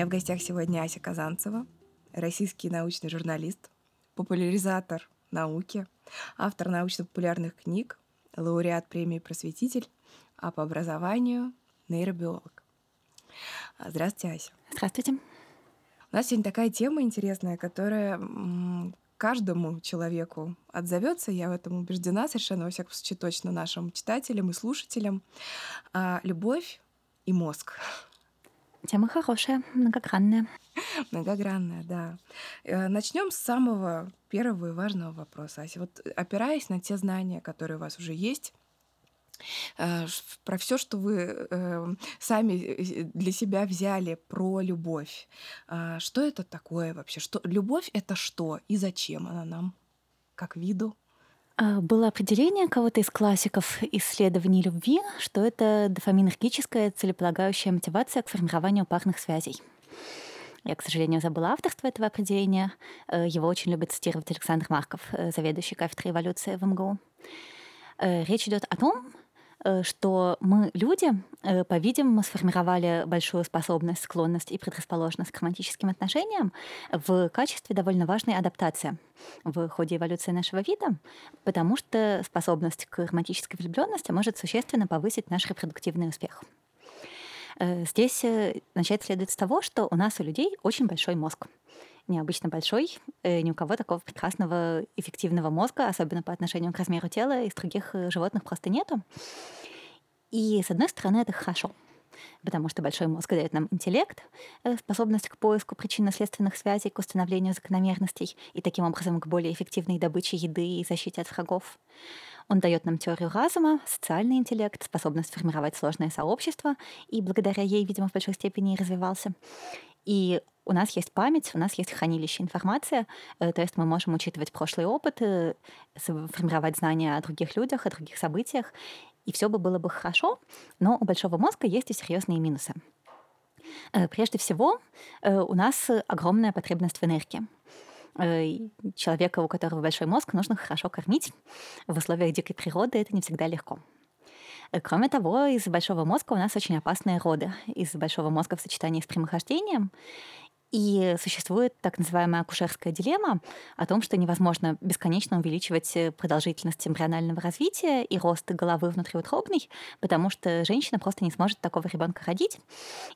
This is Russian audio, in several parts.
меня в гостях сегодня Ася Казанцева, российский научный журналист, популяризатор науки, автор научно-популярных книг, лауреат премии «Просветитель», а по образованию — нейробиолог. Здравствуйте, Ася. Здравствуйте. У нас сегодня такая тема интересная, которая каждому человеку отзовется, я в этом убеждена совершенно, во всяком случае, точно нашим читателям и слушателям. А, любовь и мозг. Тема хорошая, многогранная. Многогранная, да. Э, Начнем с самого первого и важного вопроса. Ася, вот опираясь на те знания, которые у вас уже есть, э, про все, что вы э, сами для себя взяли про любовь. Что это такое вообще? Что любовь это что и зачем она нам как виду? А, было определение кого-то из классиков исследований любви, что это дофаминергическая целеполагающая мотивация к формированию парных связей. Я, к сожалению, забыла авторство этого определения. Э, его очень любит цитировать Александр Марков, э, заведующий кафедрой эволюции в МГУ. Э, речь идет о том, что мы, люди, э, по-видимому, сформировали большую способность, склонность и предрасположенность к романтическим отношениям в качестве довольно важной адаптации в ходе эволюции нашего вида, потому что способность к романтической влюбленности может существенно повысить наш репродуктивный успех. Э, здесь начать следует с того, что у нас у людей очень большой мозг необычно большой. Ни у кого такого прекрасного эффективного мозга, особенно по отношению к размеру тела, из других животных просто нету. И, с одной стороны, это хорошо, потому что большой мозг дает нам интеллект, э, способность к поиску причинно-следственных связей, к установлению закономерностей и таким образом к более эффективной добыче еды и защите от врагов. Он дает нам теорию разума, социальный интеллект, способность формировать сложное сообщество, и благодаря ей, видимо, в большой степени и развивался. И у нас есть память, у нас есть хранилище информации, э, то есть мы можем учитывать прошлый опыт, э, формировать знания о других людях, о других событиях, и все бы было бы хорошо, но у большого мозга есть и серьезные минусы. Э, прежде всего, у нас огромная потребность в энергии. Э, человека, у которого большой мозг, нужно хорошо кормить. В условиях дикой природы это не всегда легко. Кроме того, из большого мозга у нас очень опасные роды. Из большого мозга в сочетании с прямохождением. И существует так называемая акушерская дилемма о том, что невозможно бесконечно увеличивать э, продолжительность эмбрионального развития и рост головы внутриутробной, потому что женщина просто не сможет такого ребенка родить.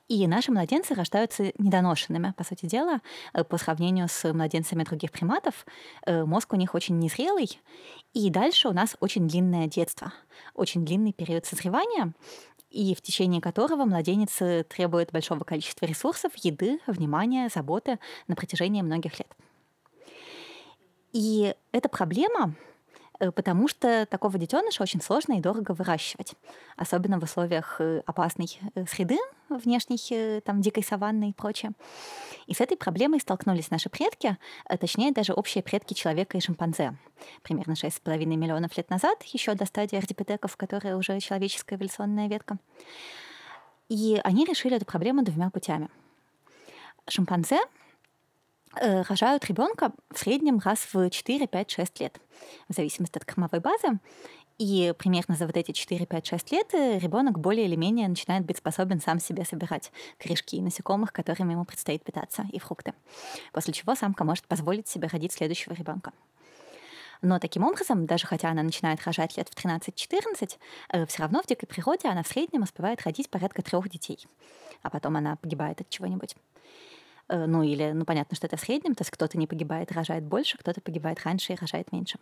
И наши младенцы рождаются недоношенными, по сути дела, э, по сравнению с младенцами других приматов. Э, мозг у них очень незрелый, и дальше у нас очень длинное детство, очень длинный период созревания, и в течение которого младенец требует большого количества ресурсов, еды, внимания, заботы на протяжении многих лет. И эта проблема Э, потому что такого детеныша очень сложно и дорого выращивать, особенно в условиях э, опасной э, среды внешней, там, дикой саванны и прочее. И с этой проблемой столкнулись наши предки, точнее, даже общие предки человека и шимпанзе. Примерно 6,5 миллионов лет назад, еще до стадии ардипитеков, которая уже человеческая эволюционная ветка. И они решили эту проблему двумя путями. Шимпанзе Э, рожают ребенка в среднем раз в 4, 5, 6 лет, в зависимости от кормовой базы. И примерно за вот эти 4, 5, 6 лет э, ребенок более или менее начинает быть способен сам себе собирать корешки и насекомых, которыми ему предстоит питаться, и фрукты. После чего самка может позволить себе родить следующего ребенка. Но таким образом, даже хотя она начинает рожать лет в 13-14, э, все равно в дикой природе она в среднем успевает родить порядка трех детей. А потом она погибает от чего-нибудь. Э, ну или, ну понятно, что это в среднем, то есть кто-то не погибает, рожает больше, кто-то погибает раньше и рожает меньше.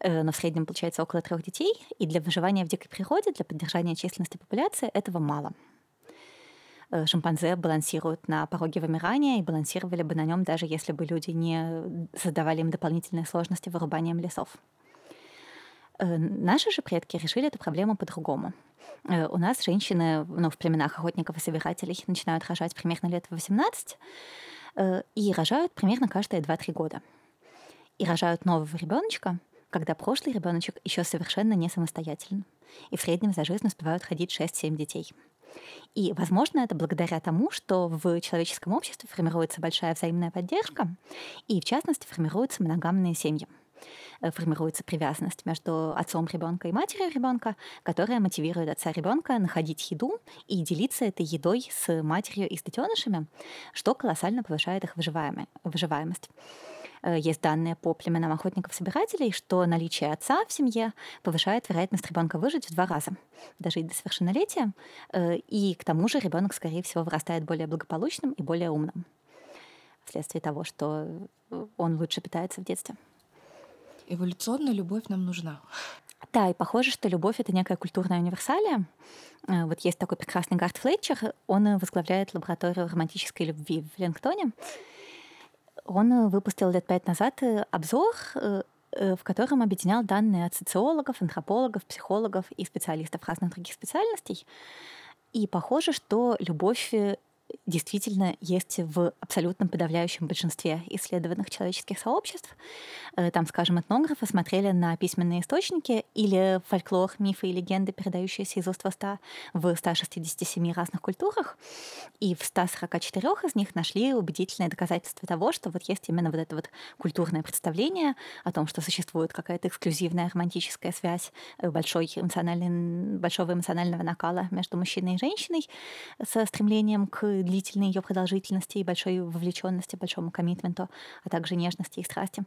Э, но в среднем получается около трех детей, и для выживания в дикой природе, для поддержания численности популяции этого мало. Э, шимпанзе балансируют на пороге вымирания и балансировали бы на нем, даже если бы люди не создавали им дополнительные сложности вырубанием лесов. Наши же предки решили эту проблему по-другому – Э, у нас женщины ну, в племенах охотников и собирателей начинают рожать примерно лет в 18 э, и рожают примерно каждые 2-3 года. И рожают нового ребеночка, когда прошлый ребеночек еще совершенно не самостоятельный. И в среднем за жизнь успевают ходить 6-7 детей. И, возможно, это благодаря тому, что в человеческом обществе формируется большая взаимная поддержка, и, в частности, формируются моногамные семьи. Э, формируется привязанность между отцом ребенка и матерью ребенка, которая мотивирует отца ребенка находить еду и делиться этой едой с матерью и с детенышами, что колоссально повышает их выживаемость. Э, есть данные по племенам охотников-собирателей, что наличие отца в семье повышает вероятность ребенка выжить в два раза, даже и до совершеннолетия. Э, и к тому же ребенок, скорее всего, вырастает более благополучным и более умным вследствие того, что он лучше питается в детстве. Эволюционная любовь нам нужна. Да, и похоже, что любовь — это некая культурная универсалия. Э, вот есть такой прекрасный Гарт Флетчер, он возглавляет лабораторию романтической любви в Лингтоне. Он выпустил лет пять назад э, обзор, э, в котором объединял данные от социологов, антропологов, психологов и специалистов разных других специальностей. И похоже, что любовь действительно есть в абсолютном подавляющем большинстве исследованных человеческих сообществ. Э, там, скажем, этнографы смотрели на письменные источники или фольклор, мифы и легенды, передающиеся из уст в уста в 167 разных культурах, и в 144 из них нашли убедительные доказательства того, что вот есть именно вот это вот культурное представление о том, что существует какая-то эксклюзивная романтическая связь э, большой эмоциональный, большого эмоционального накала между мужчиной и женщиной со стремлением к длительной ее продолжительности и большой вовлеченности, большому коммитменту, а также нежности и страсти.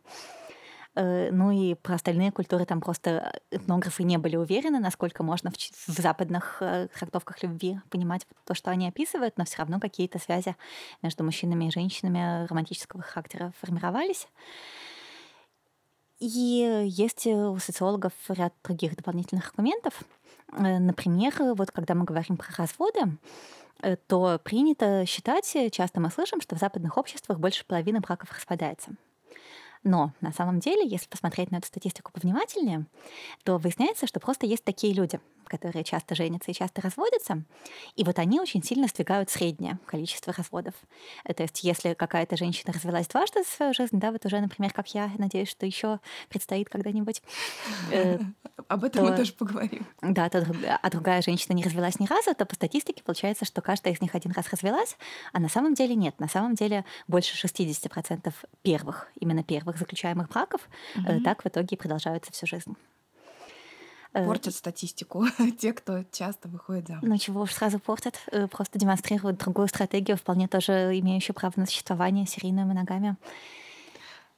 Э, ну и про остальные культуры там просто этнографы не были уверены, насколько можно в, в западных э, трактовках любви понимать то, что они описывают, но все равно какие-то связи между мужчинами и женщинами романтического характера формировались. И есть у социологов ряд других дополнительных аргументов. Э, например, вот когда мы говорим про разводы, Э, то принято считать, э, часто мы слышим, что в западных обществах больше половины браков распадается. Но на самом деле, если посмотреть на эту статистику повнимательнее, то выясняется, что просто есть такие люди, которые часто женятся и часто разводятся, и вот они очень сильно сдвигают среднее количество разводов. То есть если какая-то женщина развелась дважды за свою жизнь, да, вот уже, например, как я, надеюсь, что еще предстоит когда-нибудь. Э, Об этом мы тоже поговорим. Да, а другая женщина не развелась ни разу, то по статистике получается, что каждая из них один раз развелась, а на самом деле нет. На самом деле больше 60% первых, именно первых заключаемых браков э, так в итоге продолжаются всю жизнь. Э, портят статистику те, кто часто выходит замуж. Ну чего уж сразу портят, э, просто демонстрируют другую стратегию, вполне тоже имеющую право на существование, серийную моногамию.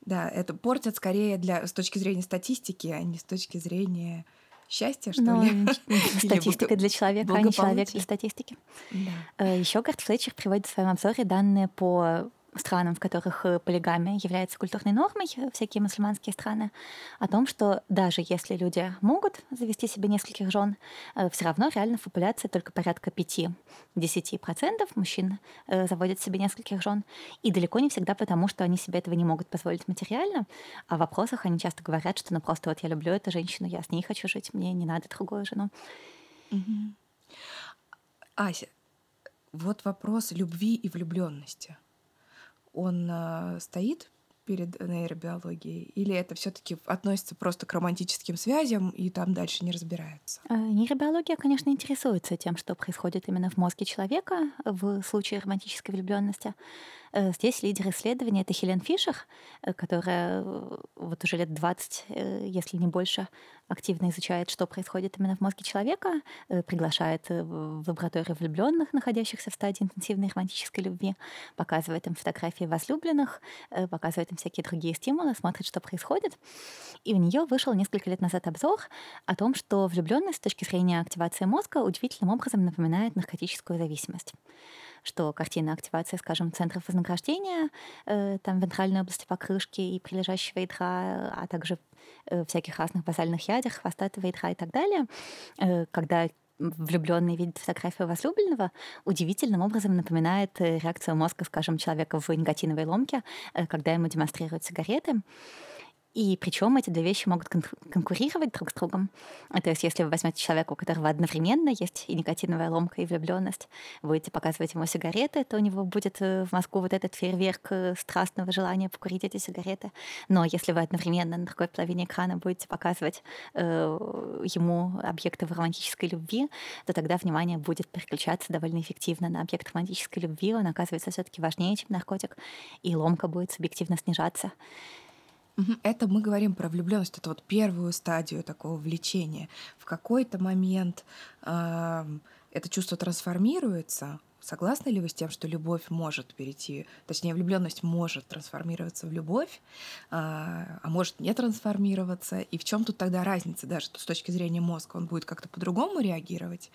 Да, это портят скорее для, с точки зрения статистики, а не с точки зрения счастья, что ну, ли. Статистика для человека, а не человек для статистики. Да. Еще Гарт Флетчер приводит в своем обзоре данные по странам, в которых э, полигамия является культурной нормой, э, всякие мусульманские страны, о том, что даже если люди могут завести себе нескольких жен, э, все равно реально в популяции только порядка 5-10% мужчин заводят себе нескольких жен. И далеко не всегда потому, что они себе этого не могут позволить материально, а в вопросах они часто говорят, что ну просто вот я люблю эту женщину, я с ней хочу жить, мне не надо другую жену. Ася, вот вопрос любви и влюбленности он э, стоит перед нейробиологией, или это все-таки относится просто к романтическим связям и там дальше не разбираются? А, нейробиология, конечно, интересуется тем, что происходит именно в мозге человека в случае романтической влюбленности. Э, здесь лидер исследования — это Хелен Фишер, э, которая э, вот уже лет 20, если не больше, активно изучает, что происходит именно в мозге человека, приглашает в лабораторию влюбленных, находящихся в стадии интенсивной романтической любви, показывает им фотографии возлюбленных, показывает им всякие другие стимулы, смотрит, что происходит. И у нее вышел несколько лет назад обзор о том, что влюбленность с точки зрения активации мозга удивительным образом напоминает наркотическую зависимость что картина активации, скажем, центров вознаграждения, э, там вентральной области покрышки и прилежащего ядра, а также э, всяких разных базальных ядер, хвостатого ядра и так далее, э, когда влюбленный видит фотографию возлюбленного, удивительным образом напоминает реакцию мозга, скажем, человека в никотиновой ломке, когда ему демонстрируют сигареты. И причем эти две вещи могут кон- конкурировать друг с другом. То есть, если вы возьмете человека, у которого одновременно есть и никотиновая ломка, и влюбленность, будете показывать ему сигареты, то у него будет э, в мозгу вот этот фейерверк э, страстного желания покурить эти сигареты. Но если вы одновременно на другой половине экрана будете показывать э, ему объекты романтической любви, то тогда внимание будет переключаться довольно эффективно на объект романтической любви. Он оказывается все-таки важнее, чем наркотик, и ломка будет субъективно снижаться. Это мы говорим про влюбленность, это вот первую стадию такого влечения. В какой-то момент э, это чувство трансформируется, Согласны ли вы с тем, что любовь может перейти, точнее, влюбленность может трансформироваться в любовь, а, а может не трансформироваться? И в чем тут тогда разница, даже с точки зрения мозга? Он будет как-то по-другому реагировать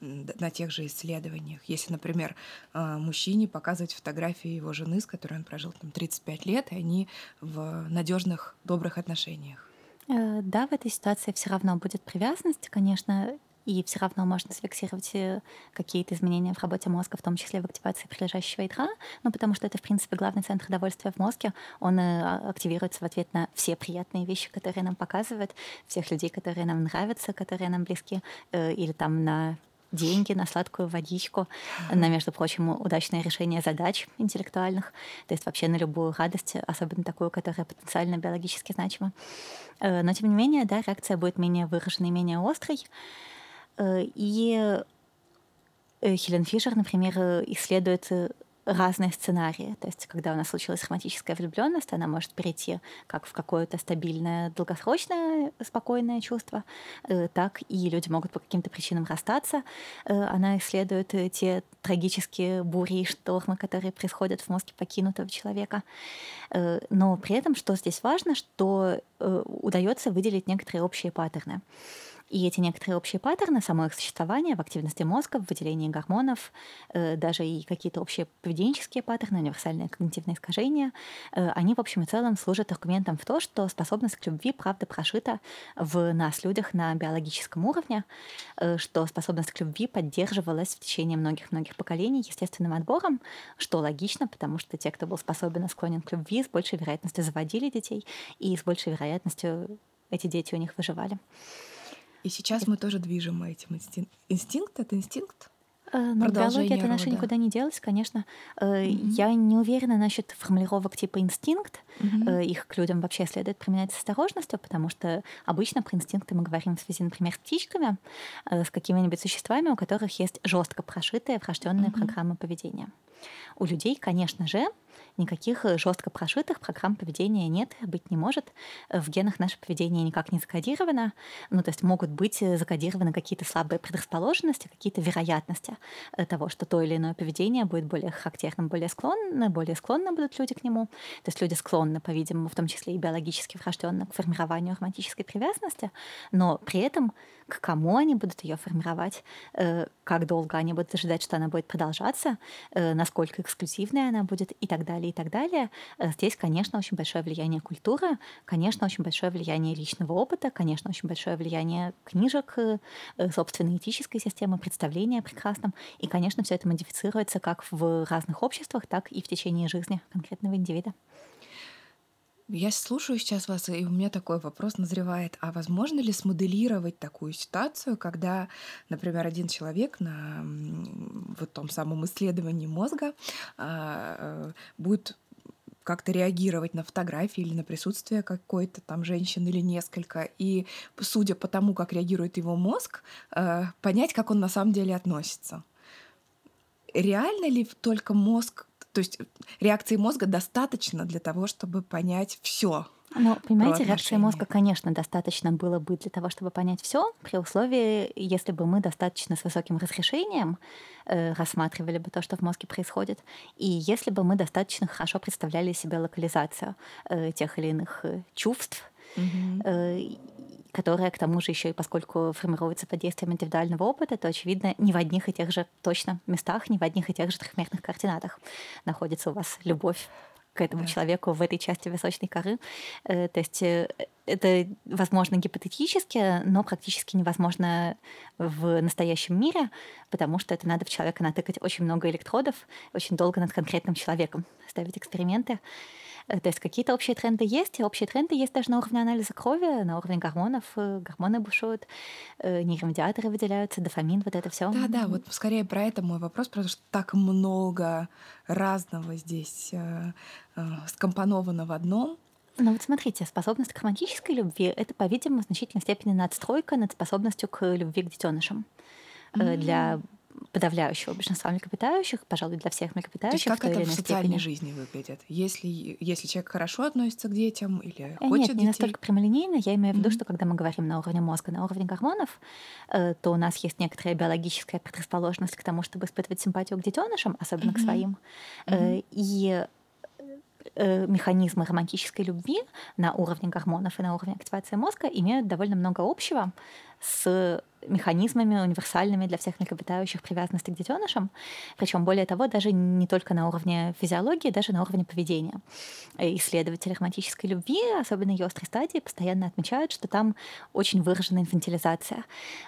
на тех же исследованиях. Если, например, а, мужчине показывать фотографии его жены, с которой он прожил там 35 лет, и они в надежных, добрых отношениях. Э, да, в этой ситуации все равно будет привязанность, конечно, и все равно можно зафиксировать э, какие-то изменения в работе мозга, в том числе в активации прилежащего ядра, ну, потому что это, в принципе, главный центр удовольствия в мозге. Он э, а, активируется в ответ на все приятные вещи, которые нам показывают, всех людей, которые нам нравятся, которые нам близки, э, или там на деньги на сладкую водичку, на, между прочим, удачное решение задач интеллектуальных, то есть вообще на любую радость, особенно такую, которая потенциально биологически значима. Но, тем не менее, да, реакция будет менее выраженной, менее острой. Э, и э, Хелен Фишер, например, э, исследует разные сценарии. То есть, когда у нас случилась романтическая влюбленность, она может перейти как в какое-то стабильное, долгосрочное, спокойное чувство, так и люди могут по каким-то причинам расстаться. Она исследует те трагические бури и штормы, которые происходят в мозге покинутого человека. Но при этом, что здесь важно, что удается выделить некоторые общие паттерны. И эти некоторые общие паттерны самого их существования в активности мозга, в выделении гормонов, э, даже и какие-то общие поведенческие паттерны, универсальные когнитивные искажения, э, они, в общем и целом, служат аргументом в то, что способность к любви, правда, прошита в нас, людях, на биологическом уровне, э, что способность к любви поддерживалась в течение многих-многих поколений естественным отбором, что логично, потому что те, кто был способен и склонен к любви, с большей вероятностью заводили детей, и с большей вероятностью эти дети у них выживали. И сейчас мы тоже движем этим инстинктом. Инстинкт — это инстинкт? Э, ну, биология это наша никуда не делась, конечно. Mm-hmm. Я не уверена насчет формулировок типа инстинкт. Mm-hmm. Их к людям вообще следует применять с осторожностью, потому что обычно про инстинкты мы говорим в связи, например, с птичками, с какими-нибудь существами, у которых есть жестко прошитая врожденная mm-hmm. программа поведения. У людей, конечно же, никаких э, жестко прошитых программ поведения нет, быть не может. В генах наше поведение никак не закодировано. Ну, то есть могут быть э, закодированы какие-то слабые предрасположенности, какие-то вероятности э, того, что то или иное поведение будет более характерным, более склонно, более склонны будут люди к нему. То есть люди склонны, по-видимому, в том числе и биологически врожденно к формированию романтической привязанности, но при этом к кому они будут ее формировать, как долго они будут ожидать, что она будет продолжаться, насколько эксклюзивной она будет и так далее, и так далее. Э, здесь, конечно, очень большое влияние культуры, конечно, очень большое влияние личного опыта, конечно, очень большое влияние книжек, э, собственной этической системы, представления о прекрасном. И, конечно, все это модифицируется как в разных обществах, так и в течение жизни конкретного индивида. Я слушаю сейчас вас, и у меня такой вопрос назревает. А возможно ли смоделировать такую ситуацию, когда, например, один человек на вот том самом исследовании мозга а, э, будет как-то реагировать на фотографии или на присутствие какой-то там женщины или несколько, и судя по тому, как реагирует его мозг, э, понять, как он на самом деле относится. Реально ли только мозг то есть реакции мозга достаточно для того, чтобы понять все. Ну, понимаете, реакции мозга, конечно, достаточно было бы для того, чтобы понять все, при условии, если бы мы достаточно с высоким разрешением э, рассматривали бы то, что в мозге происходит, и если бы мы достаточно хорошо представляли себе локализацию э, тех или иных э, чувств, mm-hmm. э, которая, к тому же, еще и поскольку формируется под действием индивидуального опыта, то, очевидно, не в одних и тех же точно местах, не в одних и тех же трехмерных координатах находится у вас любовь к этому да. человеку в этой части височной коры. Э, то есть э, это возможно гипотетически, но практически невозможно в настоящем мире, потому что это надо в человека натыкать очень много электродов, очень долго над конкретным человеком ставить эксперименты. Э, то есть какие-то общие тренды есть, общие тренды есть даже на уровне анализа крови, на уровне гормонов. Э, гормоны бушуют, э, нейромедиаторы выделяются, дофамин, вот это все. Да, да, вот скорее про это мой вопрос, потому что так много разного здесь скомпоновано в одном. Ну вот смотрите, способность к романтической любви — это, по-видимому, в значительной степени надстройка над способностью к любви к детенышам. Mm-hmm. Для подавляющего большинства млекопитающих, пожалуй, для всех млекопитающих. То есть как это в социальной степени. жизни выглядит? Если, если человек хорошо относится к детям или Э, хочет Нет, детей? не настолько прямолинейно. Я имею в виду, Мгм. что когда мы говорим на уровне мозга, на уровне гормонов, э, то у нас есть некоторая биологическая предрасположенность к тому, чтобы испытывать симпатию к детенышам, особенно к Мгм. своим. Э, Мгм. И э, механизмы романтической любви на уровне гормонов и на уровне активации мозга имеют довольно много общего с механизмами универсальными для всех млекопитающих привязанности к детенышам. Причем, более того, даже не только на уровне физиологии, даже на уровне поведения. Исследователи романтической любви, особенно ее острой стадии, постоянно отмечают, что там очень выражена инфантилизация,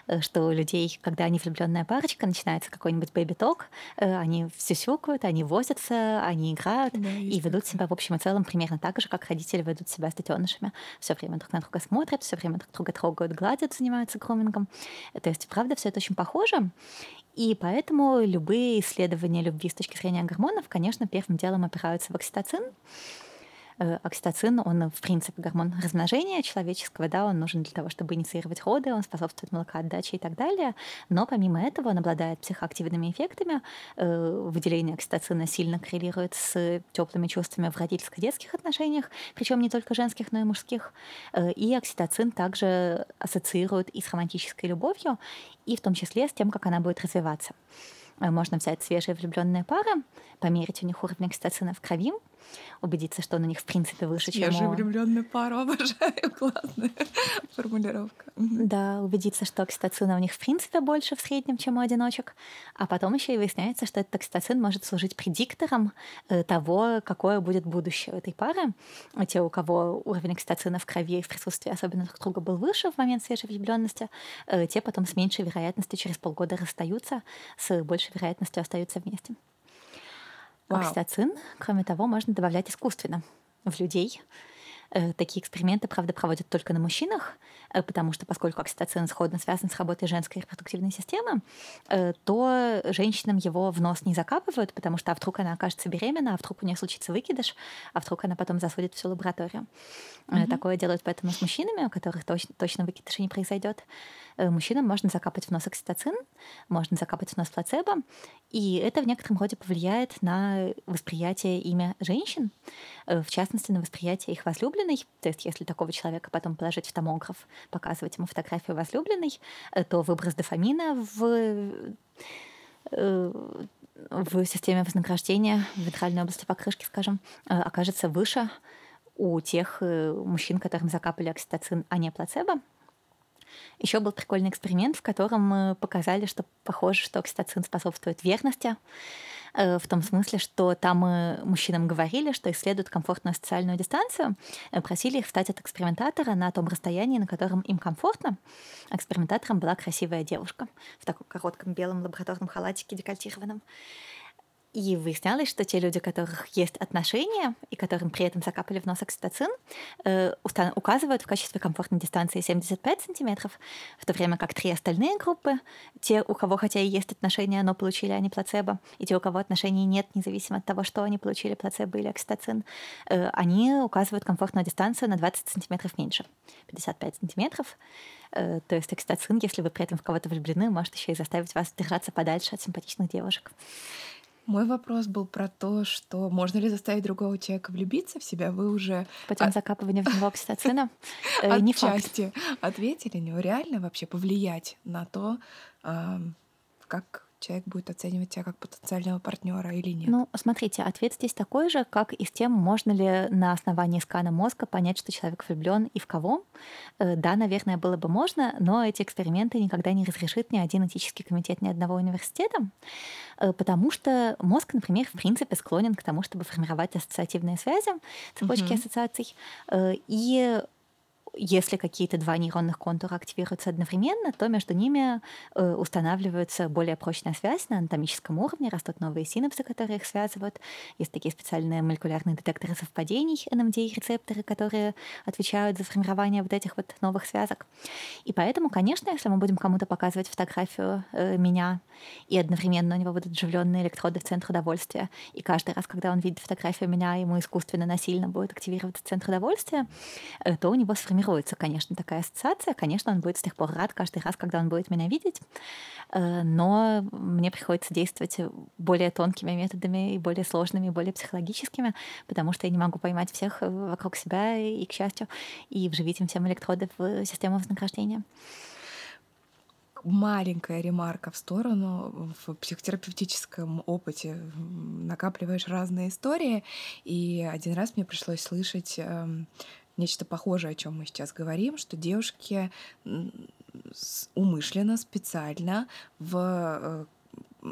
э, что у людей, когда они влюбленная парочка, начинается какой-нибудь бэби-ток, э, они сюсюкают, они возятся, они играют Да, и ведут себя в общем и целом примерно так же, как родители ведут себя с детенышами. Все время друг на друга смотрят, все время друг друга трогают, гладят, занимаются грумингом. То есть, правда, все это очень похоже. И поэтому любые исследования любви с точки зрения гормонов, конечно, первым делом опираются в окситоцин. Э, Окситоцин, он, в принципе, гормон размножения человеческого, да, он нужен для того, чтобы инициировать роды, он способствует молокоотдаче и так далее. Но помимо этого он обладает психоактивными эффектами. Э, Выделение окситоцина сильно коррелирует с теплыми чувствами в родительско-детских отношениях, причем не только женских, но и мужских. Э, И окситоцин также ассоциирует и с романтической любовью, и в том числе с тем, как она будет развиваться. Можно взять свежие влюбленные пары, померить у них уровень окситоцина в крови, убедиться, что он у них в принципе выше, чем Свежая у... влюбленная пара, обожаю, классная формулировка. Да, убедиться, что окситоцина у них в принципе больше в среднем, чем у одиночек. А потом еще и выясняется, что этот окситоцин может служить предиктором э, того, какое будет будущее у этой пары. А Те, у кого уровень окситоцина в крови и в присутствии особенно друг друга был выше в момент свежей влюбленности, э, те потом с меньшей вероятностью через полгода расстаются, с большей вероятностью остаются вместе. Вау. Окситоцин, кроме того, можно добавлять искусственно в людей. Э, Такие эксперименты, правда, проводят только на мужчинах, э, потому что поскольку окситоцин сходно связан с работой женской репродуктивной системы, э, то женщинам его в нос не закапывают, потому что а вдруг она окажется беременна, а вдруг у нее случится выкидыш, а вдруг она потом засудит всю лабораторию. Мгм. Такое делают поэтому с мужчинами, у которых точно, точно выкидыша не произойдет. Э, Мужчинам можно закапать в нос окситоцин, можно закапать в нос плацебо, и это в некотором роде повлияет на восприятие ими женщин, э, в частности, на восприятие их возлюбленной. То есть, если такого человека потом положить в томограф, показывать ему фотографию возлюбленной, э, то выброс дофамина в в системе вознаграждения в вентральной области покрышки, скажем, окажется выше у тех мужчин, которым закапали окситоцин, а не плацебо. Еще был прикольный эксперимент, в котором мы показали, что похоже, что окситоцин способствует верности, э, в том смысле, что там мужчинам говорили, что исследуют комфортную социальную дистанцию, э, просили их встать от экспериментатора на том расстоянии, на котором им комфортно. Экспериментатором была красивая девушка в таком коротком белом лабораторном халатике декольтированном. И выяснялось, что те люди, у которых есть отношения, и которым при этом закапали в нос окситоцин, э, указывают в качестве комфортной дистанции 75 сантиметров, в то время как три остальные группы, те, у кого хотя и есть отношения, но получили они плацебо, и те, у кого отношений нет, независимо от того, что они получили, плацебо или окситоцин, э, они указывают комфортную дистанцию на 20 сантиметров меньше, 55 сантиметров. Э, То есть окситоцин, если вы при этом в кого-то влюблены, может еще и заставить вас держаться подальше от симпатичных девушек. Мой вопрос был про то, что можно ли заставить другого человека влюбиться в себя. Вы уже Путем От- закапывания в него окситоцина э, не отчасти ответили, но реально вообще повлиять на то, как человек будет оценивать тебя как потенциального партнера или нет. Ну, смотрите, ответ здесь такой же, как и с тем, можно ли на основании скана мозга понять, что человек влюблен и в кого. Э, Да, наверное, было бы можно, но эти эксперименты никогда не разрешит ни один этический комитет ни одного университета, э, потому что мозг, например, в принципе склонен к тому, чтобы формировать ассоциативные связи, цепочки Мгм. ассоциаций. Э, И если какие-то два нейронных контура активируются одновременно, то между ними э, устанавливается более прочная связь на анатомическом уровне, растут новые синапсы, которые их связывают. Есть такие специальные молекулярные детекторы совпадений, NMDA-рецепторы, которые отвечают за формирование вот этих вот новых связок. И поэтому, конечно, если мы будем кому-то показывать фотографию э, меня, и одновременно у него будут вживленные электроды в центр удовольствия, и каждый раз, когда он видит фотографию меня, ему искусственно, насильно будет активироваться центр удовольствия, э, то у него сформируется формируется, конечно, такая ассоциация. Конечно, он будет с тех пор рад каждый раз, когда он будет меня видеть. Э, но мне приходится действовать более тонкими методами и более сложными, и более психологическими, потому что я не могу поймать всех вокруг себя и, к счастью, и вживить им всем электроды в систему вознаграждения маленькая ремарка в сторону. В психотерапевтическом опыте накапливаешь разные истории. И один раз мне пришлось слышать эм, нечто похожее, о чем мы сейчас говорим, что девушки умышленно, специально в э,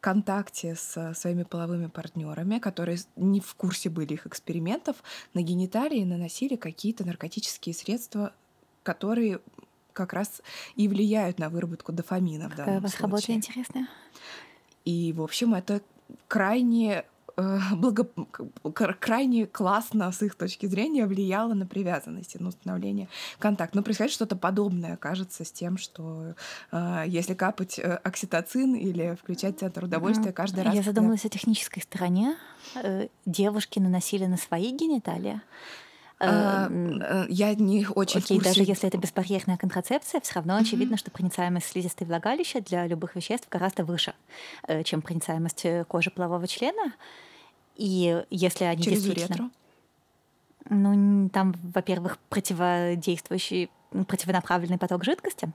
контакте с своими половыми партнерами, которые не в курсе были их экспериментов, на гениталии наносили какие-то наркотические средства, которые как раз и влияют на выработку дофамина. Какая у вас случае. работа интересная. И, в общем, это крайне благо... крайне классно с их точки зрения влияло на привязанность, на установление контакта. Но происходит что-то подобное, кажется, с тем, что э, если капать э, окситоцин или включать центр удовольствия каждый раз... Я задумалась когда... о технической стороне. Э, девушки наносили на свои гениталии а, э, я не очень Окей, даже если это безбарьерная контрацепция, все равно очевидно, что проницаемость слизистой влагалища для любых веществ гораздо выше, э, чем проницаемость э, кожи полового члена. И если они Через действительно... Ну, там, во-первых, противодействующий, противонаправленный поток жидкости,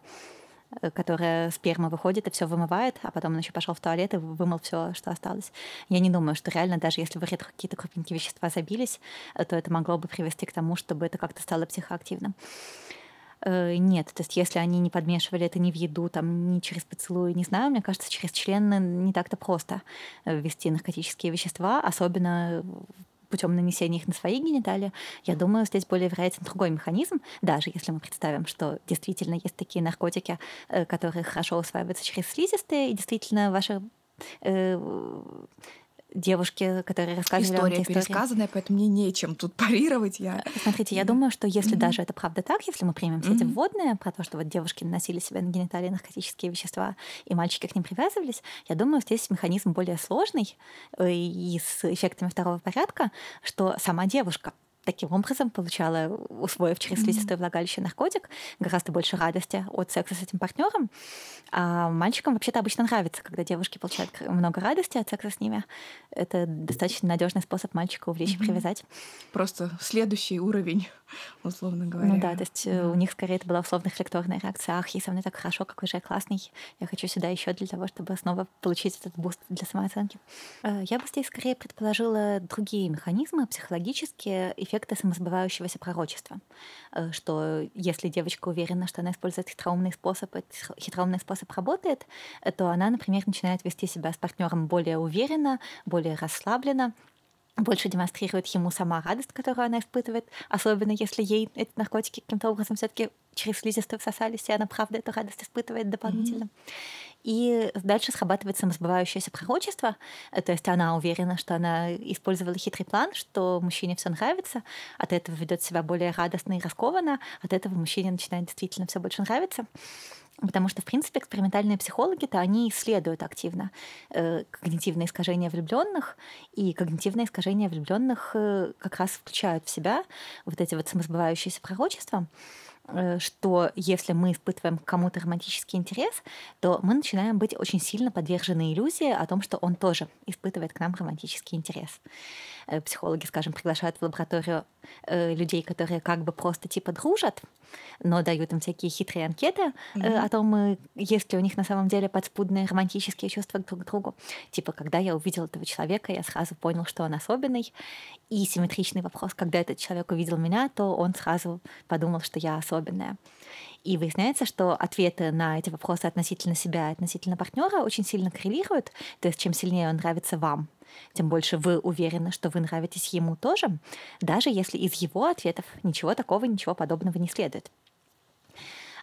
Э, которая сперма выходит и все вымывает, а потом он еще пошел в туалет и вымыл все, что осталось. Я не думаю, что реально, даже если в уретрах какие-то крупненькие вещества забились, э, то это могло бы привести к тому, чтобы это как-то стало психоактивным. Э, нет, то есть если они не подмешивали это ни в еду, там, ни через поцелуй, не знаю, мне кажется, через члены не так-то просто ввести наркотические вещества, особенно путем нанесения их на свои гениталии, я думаю, здесь более вероятен другой механизм, даже если мы представим, что действительно есть такие наркотики, э, которые хорошо усваиваются через слизистые, и действительно ваши э, девушки, которые рассказывали История вам пересказанная, поэтому мне нечем тут парировать. Я... Смотрите, я думаю, что если mm-hmm. даже это правда так, если мы примем все mm-hmm. эти вводные про то, что вот девушки наносили себе на гениталии наркотические вещества, и мальчики к ним привязывались, я думаю, здесь механизм более сложный э, и с эффектами второго порядка, что сама девушка таким образом получала, усвоив через слизистое влагалище наркотик, гораздо больше радости от секса с этим партнером. А мальчикам вообще-то обычно нравится, когда девушки получают много радости от секса с ними. Это достаточно надежный способ мальчика увлечь и привязать. Просто следующий уровень, условно говоря. Ну да, то есть э, да. у них скорее это была условно-рефлекторная реакция. Ах, ей со мной так хорошо, какой же я классный. Я хочу сюда еще для того, чтобы снова получить этот буст для самооценки. Э, я бы здесь скорее предположила другие механизмы психологические, эффекты самосбывающегося пророчества. Э, что если девочка уверена, что она использует хитроумный способ, хитроумный способ работает, то она, например, начинает вести себя с партнером более уверенно, более расслабленно, больше демонстрирует ему сама радость, которую она испытывает, особенно если ей эти наркотики каким-то образом все-таки через слизистую всосались, и она правда эту радость испытывает дополнительно. Mm-hmm. И дальше срабатывает самосбывающееся пророчество. То есть она уверена, что она использовала хитрый план, что мужчине все нравится, от этого ведет себя более радостно и раскованно, от этого мужчине начинает действительно все больше нравиться. Потому что, в принципе, экспериментальные психологи-то они исследуют активно э, когнитивные искажения влюбленных, и когнитивные искажения влюбленных э, как раз включают в себя вот эти вот самосбывающиеся пророчества. Э, что если мы испытываем к кому-то романтический интерес, то мы начинаем быть очень сильно подвержены иллюзии о том, что он тоже испытывает к нам романтический интерес. Э, психологи, скажем, приглашают в лабораторию э, людей, которые как бы просто типа дружат, но дают им всякие хитрые анкеты mm-hmm. о том, есть ли у них на самом деле подспудные романтические чувства друг к другу. Типа, когда я увидел этого человека, я сразу понял, что он особенный. И симметричный вопрос, когда этот человек увидел меня, то он сразу подумал, что я особенная. И выясняется, что ответы на эти вопросы относительно себя относительно партнера очень сильно коррелируют. То есть чем сильнее он нравится вам, тем больше вы уверены, что вы нравитесь ему тоже, даже если из его ответов ничего такого, ничего подобного не следует.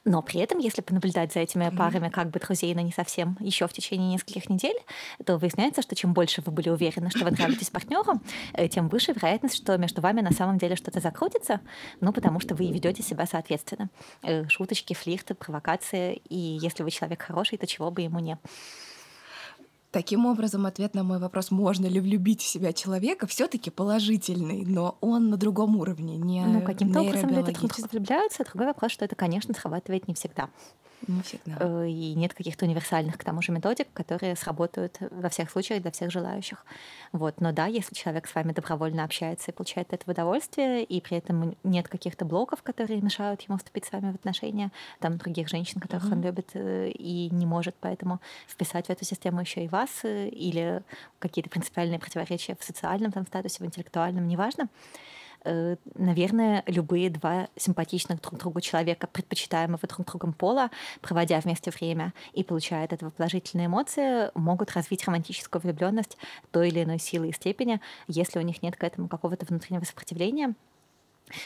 Но при этом, если понаблюдать за этими парами как бы друзей, но не совсем, еще в течение нескольких недель, то выясняется, что чем больше вы были уверены, что вы нравитесь партнеру, э, тем выше вероятность, что между вами на самом деле что-то закрутится, ну, потому что вы ведете себя соответственно. Э, шуточки, флирты, провокации, и если вы человек хороший, то чего бы ему не. Таким образом, ответ на мой вопрос, можно ли влюбить в себя человека, все-таки положительный, но он на другом уровне, не Ну, каким-то образом люди друг в друга влюбляются. Другой вопрос, что это, конечно, срабатывает не всегда. Не всегда. Э, и нет каких-то универсальных, к тому же, методик, которые сработают во всех случаях для всех желающих. Вот. Но да, если человек с вами добровольно общается и получает от этого удовольствие, и при этом нет каких-то блоков, которые мешают ему вступить с вами в отношения, там других женщин, которых mm-hmm. он любит э, и не может поэтому вписать в эту систему еще и вас, э, или какие-то принципиальные противоречия в социальном там, статусе, в интеллектуальном, неважно. Э, наверное, любые два симпатичных друг другу человека, предпочитаемого друг другом пола, проводя вместе время и получая от этого положительные эмоции, могут развить романтическую влюбленность той или иной силы и степени, если у них нет к этому какого-то внутреннего сопротивления.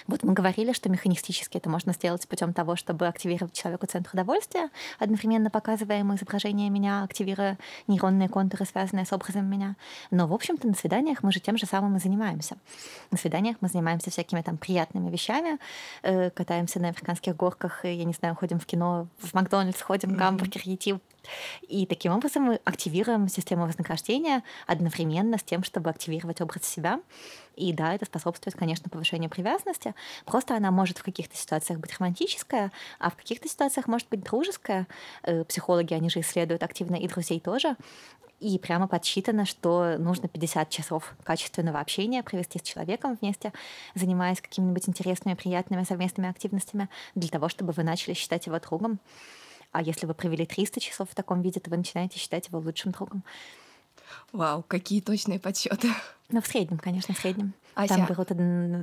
Вот мы говорили, что механистически это можно сделать путем того, чтобы активировать человеку центр удовольствия, одновременно показывая ему изображение меня, активируя нейронные контуры, связанные с образом меня. Но, в общем-то, на свиданиях мы же тем же самым и занимаемся. На свиданиях мы занимаемся всякими там приятными вещами, э, катаемся на африканских горках, я не знаю, ходим в кино, в Макдональдс ходим, гамбургер едим, и таким образом мы активируем систему вознаграждения одновременно с тем, чтобы активировать образ себя. И да, это способствует, конечно, повышению привязанности. Просто она может в каких-то ситуациях быть романтическая, а в каких-то ситуациях может быть дружеская. Э, психологи, они же исследуют активно и друзей тоже. И прямо подсчитано, что нужно 50 часов качественного общения провести с человеком вместе, занимаясь какими-нибудь интересными, приятными совместными активностями, для того, чтобы вы начали считать его другом. А если вы провели 300 часов в таком виде, то вы начинаете считать его лучшим другом. Вау, какие точные подсчеты. Ну, в среднем, конечно, в среднем. Ася. Там берут,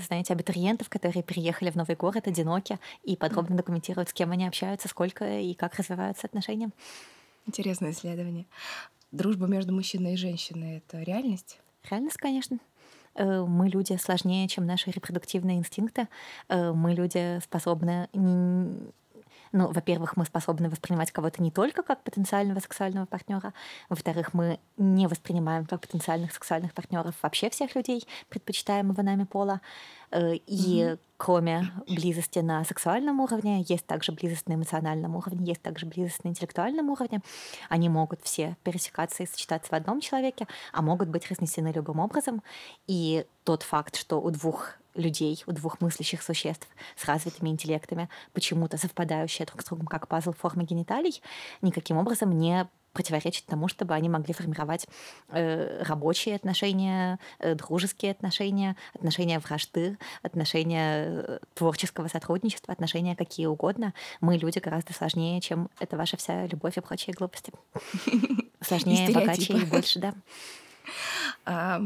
знаете, абитуриентов, которые переехали в новый город, одиноки, и подробно документируют, с кем они общаются, сколько и как развиваются отношения. Интересное исследование. Дружба между мужчиной и женщиной — это реальность? Реальность, конечно. Э, мы люди сложнее, чем наши репродуктивные инстинкты. Э, мы люди способны ну, во-первых, мы способны воспринимать кого-то не только как потенциального сексуального партнера, во-вторых, мы не воспринимаем как потенциальных сексуальных партнеров вообще всех людей, предпочитаемого нами пола. Э, и mm-hmm. кроме близости на сексуальном уровне, есть также близость на эмоциональном уровне, есть также близость на интеллектуальном уровне. Они могут все пересекаться и сочетаться в одном человеке, а могут быть разнесены любым образом. И тот факт, что у двух людей, у двух мыслящих существ с развитыми интеллектами, почему-то совпадающие друг с другом как пазл формы гениталий, никаким образом не противоречит тому, чтобы они могли формировать э, рабочие отношения, э, дружеские отношения, отношения вражды, отношения э, творческого сотрудничества, отношения какие угодно. Мы люди гораздо сложнее, чем это ваша вся любовь и прочие глупости. Сложнее, богаче и больше, да.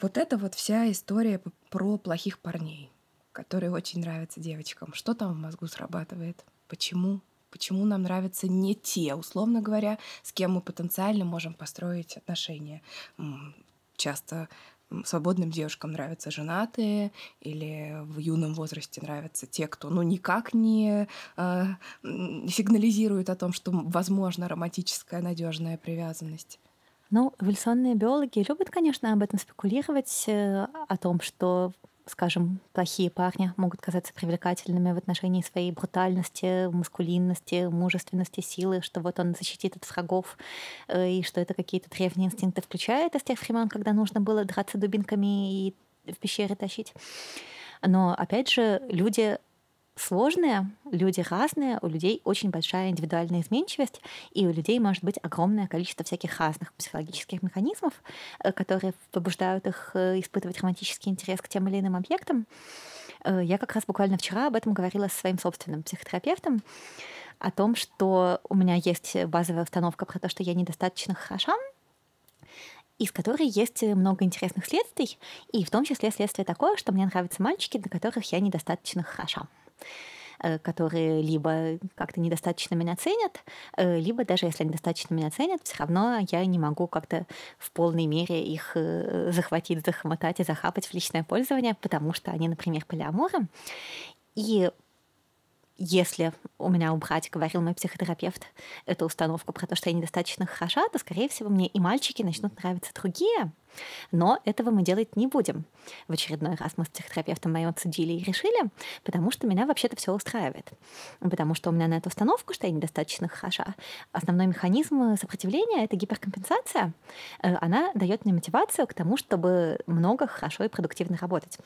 Вот это вот вся история про плохих парней, которые очень нравятся девочкам. Что там в мозгу срабатывает? Почему? Почему нам нравятся не те, условно говоря, с кем мы потенциально можем построить отношения? Часто свободным девушкам нравятся женатые, или в юном возрасте нравятся те, кто ну никак не э, сигнализирует о том, что возможна романтическая надежная привязанность. Ну, эволюционные биологи любят, конечно, об этом спекулировать, э, о том, что скажем, плохие парни могут казаться привлекательными в отношении своей брутальности, маскулинности, мужественности, силы, что вот он защитит от врагов, э, и что это какие-то древние инстинкты включает из тех времен, когда нужно было драться дубинками и в пещере тащить. Но, опять же, люди сложные, люди разные, у людей очень большая индивидуальная изменчивость, и у людей может быть огромное количество всяких разных психологических механизмов, э, которые побуждают их э, испытывать романтический интерес к тем или иным объектам. Э, я как раз буквально вчера об этом говорила со своим собственным психотерапевтом, о том, что у меня есть базовая установка про то, что я недостаточно хороша, из которой есть много интересных следствий, и в том числе следствие такое, что мне нравятся мальчики, для которых я недостаточно хороша. Э, которые либо как-то недостаточно меня ценят, э, либо даже если они достаточно меня ценят, все равно я не могу как-то в полной мере их э, захватить, захмотать и захапать в личное пользование, потому что они, например, полиаморы. И если у меня убрать, говорил мой психотерапевт, эту установку про то, что я недостаточно хороша, то, скорее всего, мне и мальчики начнут нравиться другие — Но этого мы делать не будем. В очередной раз мы с психотерапевтом моим обсудили и решили, потому что меня вообще-то все устраивает. Потому что у меня на эту установку, что я недостаточно хороша. Основной механизм сопротивления — это гиперкомпенсация. Э, она дает мне мотивацию к тому, чтобы много, хорошо и продуктивно работать.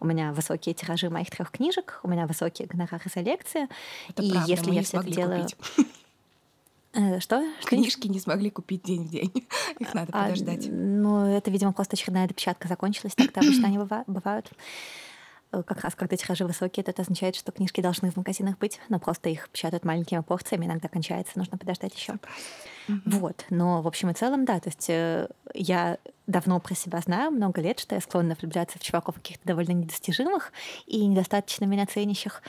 У меня высокие тиражи моих трех книжек, у меня высокие гонорары за лекции. Это и правда, если я все это делаю... Купить. Э, что? Книжки не смогли купить день в день. Их надо а, подождать. Ну, это, видимо, просто очередная допечатка закончилась. Так-то обычно они бывают. Э, как раз когда тиражи высокие, это означает, что книжки должны в магазинах быть, но просто их печатают маленькими порциями, иногда кончается, нужно подождать еще. Вот. Но в общем и целом, да, то есть э, я давно про себя знаю, много лет, что я склонна влюбляться в чуваков каких-то довольно недостижимых и недостаточно меня ценящих.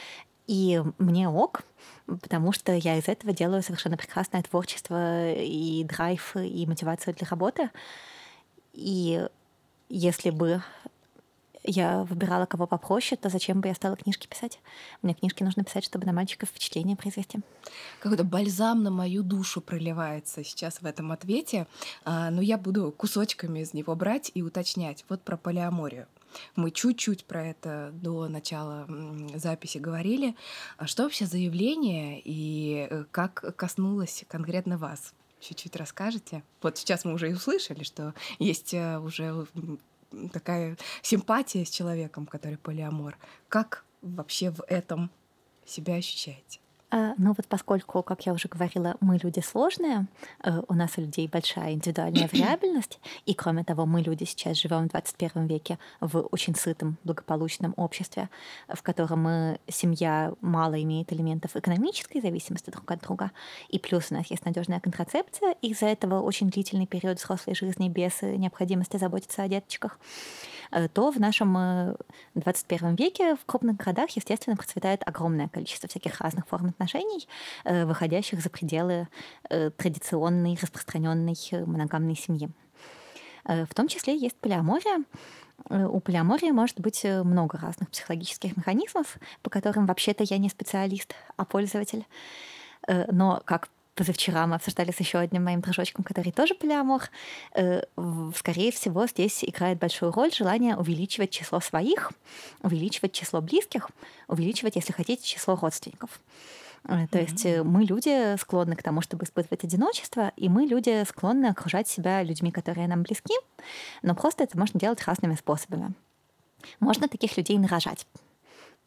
И мне ок, потому что я из этого делаю совершенно прекрасное творчество и драйв, и мотивацию для работы. И если бы я выбирала кого попроще, то зачем бы я стала книжки писать? Мне книжки нужно писать, чтобы на мальчиков впечатление произвести. Какой-то бальзам на мою душу проливается сейчас в этом ответе, а, но я буду кусочками из него брать и уточнять. Вот про полиаморию. Мы чуть-чуть про это до начала записи говорили. А что вообще за явление и э, как коснулось конкретно вас? Чуть-чуть расскажете? Вот сейчас мы уже и услышали, что есть э, уже такая симпатия с человеком, который полиамор. Как вообще в этом себя ощущаете? А, ну вот поскольку, как я уже говорила, мы люди сложные, э, у нас у людей большая индивидуальная вариабельность, и кроме того, мы люди сейчас живем в 21 веке в очень сытом, благополучном обществе, в котором мы, семья мало имеет элементов экономической зависимости друг от друга, и плюс у нас есть надежная контрацепция, из-за этого очень длительный период взрослой жизни без необходимости заботиться о деточках. Э, то в нашем 21 э, веке в крупных городах, естественно, процветает огромное количество всяких разных форм отношений, э, выходящих за пределы традиционной, распространенной моногамной семьи. В том числе есть полиамория. У полиамории может быть много разных психологических механизмов, по которым вообще-то я не специалист, а пользователь. Но как позавчера мы обсуждали с еще одним моим дружочком, который тоже полиамор. Э, скорее всего, здесь играет большую роль желание увеличивать число своих, увеличивать число близких, увеличивать, если хотите, число родственников. Э, то mm-hmm. есть э, мы люди склонны к тому, чтобы испытывать одиночество, и мы люди склонны окружать себя людьми, которые нам близки, но просто это можно делать разными способами. Можно таких людей нарожать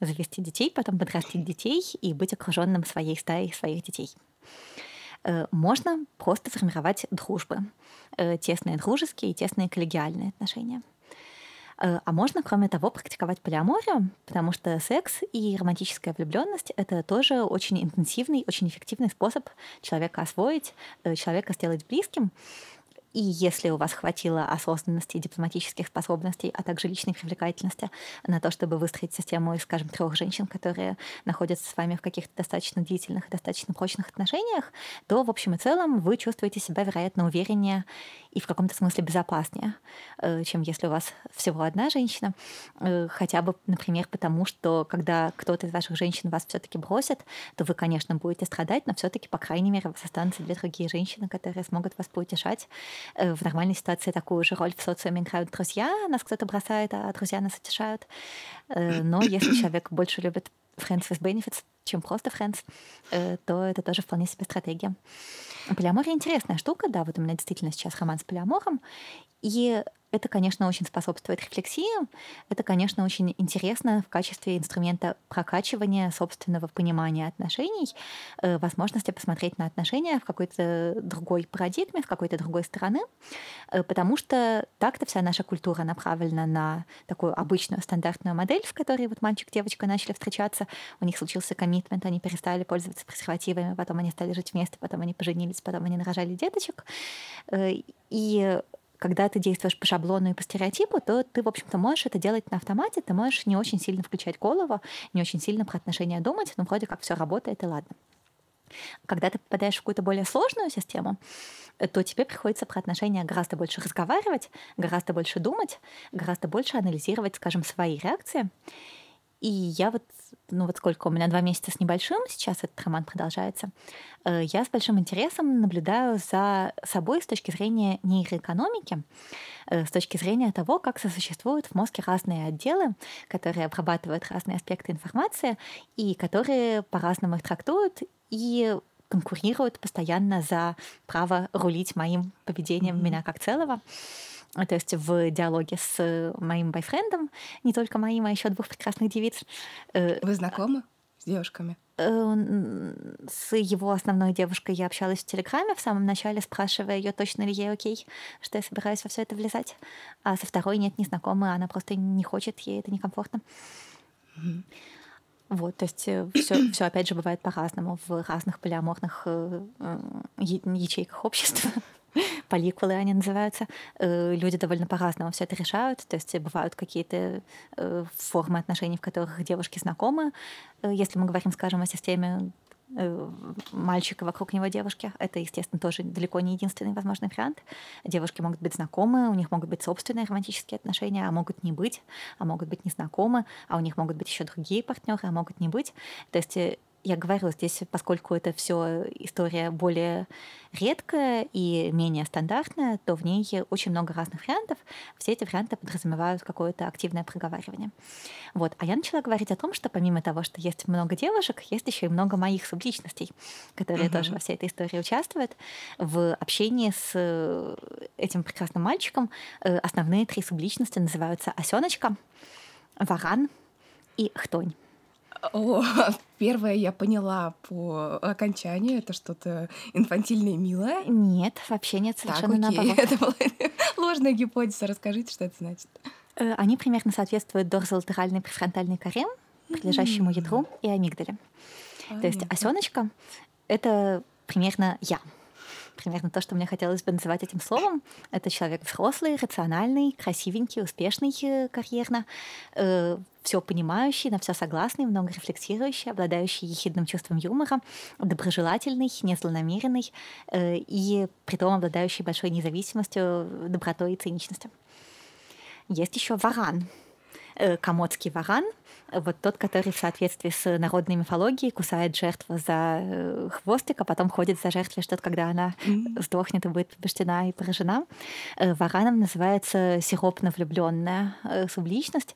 завести детей, потом подрастить детей и быть окруженным своей стаей своих детей. Э, можно просто формировать дружбы, э, тесные дружеские и тесные коллегиальные отношения. Э, а можно, кроме того, практиковать полиаморию, потому что секс и романтическая влюбленность это тоже очень интенсивный, очень эффективный способ человека освоить, человека сделать близким. И если у вас хватило осознанности, дипломатических способностей, а также личной привлекательности на то, чтобы выстроить систему из, скажем, трех женщин, которые находятся с вами в каких-то достаточно длительных и достаточно прочных отношениях, то в общем и целом вы чувствуете себя, вероятно, увереннее и в каком-то смысле безопаснее, э, чем если у вас всего одна женщина. Э, хотя бы, например, потому что когда кто-то из ваших женщин вас все-таки бросит, то вы, конечно, будете страдать, но все-таки, по крайней мере, у вас останутся две другие женщины, которые смогут вас поутешать. Э, в нормальной ситуации такую же роль в социуме играют друзья, нас кто-то бросает, а друзья нас утешают. Но если человек больше любит friends with benefits, чем просто friends, то это тоже вполне себе стратегия. Полиамория интересная штука, да, вот у меня действительно сейчас роман с полиамором, и это, конечно, очень способствует рефлексии. Это, конечно, очень интересно в качестве инструмента прокачивания собственного понимания отношений, э, возможности посмотреть на отношения в какой-то другой парадигме, в какой-то другой стороны, э, потому что так-то вся наша культура направлена на такую обычную стандартную модель, в которой вот мальчик и девочка начали встречаться, у них случился коммитмент, они перестали пользоваться презервативами, потом они стали жить вместе, потом они поженились, потом они нарожали деточек. Э, и когда ты действуешь по шаблону и по стереотипу, то ты, в общем-то, можешь это делать на автомате, ты можешь не очень сильно включать голову, не очень сильно про отношения думать, но вроде как все работает и ладно. Когда ты попадаешь в какую-то более сложную систему, то тебе приходится про отношения гораздо больше разговаривать, гораздо больше думать, гораздо больше анализировать, скажем, свои реакции. И я вот, ну вот сколько у меня, два месяца с небольшим, сейчас этот роман продолжается, э, я с большим интересом наблюдаю за собой с точки зрения нейроэкономики, э, с точки зрения того, как сосуществуют в мозге разные отделы, которые обрабатывают разные аспекты информации и которые по-разному их трактуют и конкурируют постоянно за право рулить моим поведением mm-hmm. меня как целого. То есть в диалоге с моим бойфрендом, не только моим, а еще двух прекрасных девиц. Э, Вы знакомы с девушками? Э, с его основной девушкой я общалась в Телеграме в самом начале, спрашивая ее, точно ли ей окей, что я собираюсь во все это влезать. А со второй нет, не знакомы, она просто не хочет, ей это некомфортно. Mm-hmm. Вот, то есть все, э, все опять же бывает по-разному в разных полиаморных э, э, ячейках общества. Поликулы они называются. Люди довольно по-разному все это решают. То есть бывают какие-то формы отношений, в которых девушки знакомы. Если мы говорим, скажем, о системе Э, мальчика вокруг него девушки. Это, естественно, тоже далеко не единственный возможный вариант. Девушки могут быть знакомы, у них могут быть собственные романтические отношения, а могут не быть, а могут быть незнакомы, а у них могут быть еще другие партнеры, а могут не быть. То есть э, я говорю, здесь, поскольку это все история более редкая и менее стандартная, то в ней очень много разных вариантов. Все эти варианты подразумевают какое-то активное проговаривание. Вот. А я начала говорить о том, что помимо того, что есть много девушек, есть еще и много моих субличностей, которые uh-huh. тоже во всей этой истории участвуют. В общении с э, этим прекрасным мальчиком э, основные три субличности называются осеночка, варан и хтонь. О, первое я поняла по окончанию. Это что-то инфантильное и милое? Нет, вообще нет, совершенно так, окей. наоборот. Это была ложная гипотеза. Расскажите, что это значит. Э, они примерно соответствуют дорзолатеральной префронтальной коре, прилежащему ядру и амигдале. То есть осеночка — это примерно я примерно то, что мне хотелось бы называть этим словом. Это человек взрослый, рациональный, красивенький, успешный э, карьерно, э, все понимающий, на все согласный, много рефлексирующий, обладающий ехидным чувством юмора, доброжелательный, незлонамеренный э, и при том обладающий большой независимостью, добротой и циничностью. Есть еще варан, э, комодский варан — вот тот, который в соответствии с народной мифологией кусает жертву за э, хвостик, а потом ходит за жертвой, что-то, когда она mm-hmm. сдохнет и будет побеждена и поражена. Э, вараном называется сиропно влюбленная э, субличность,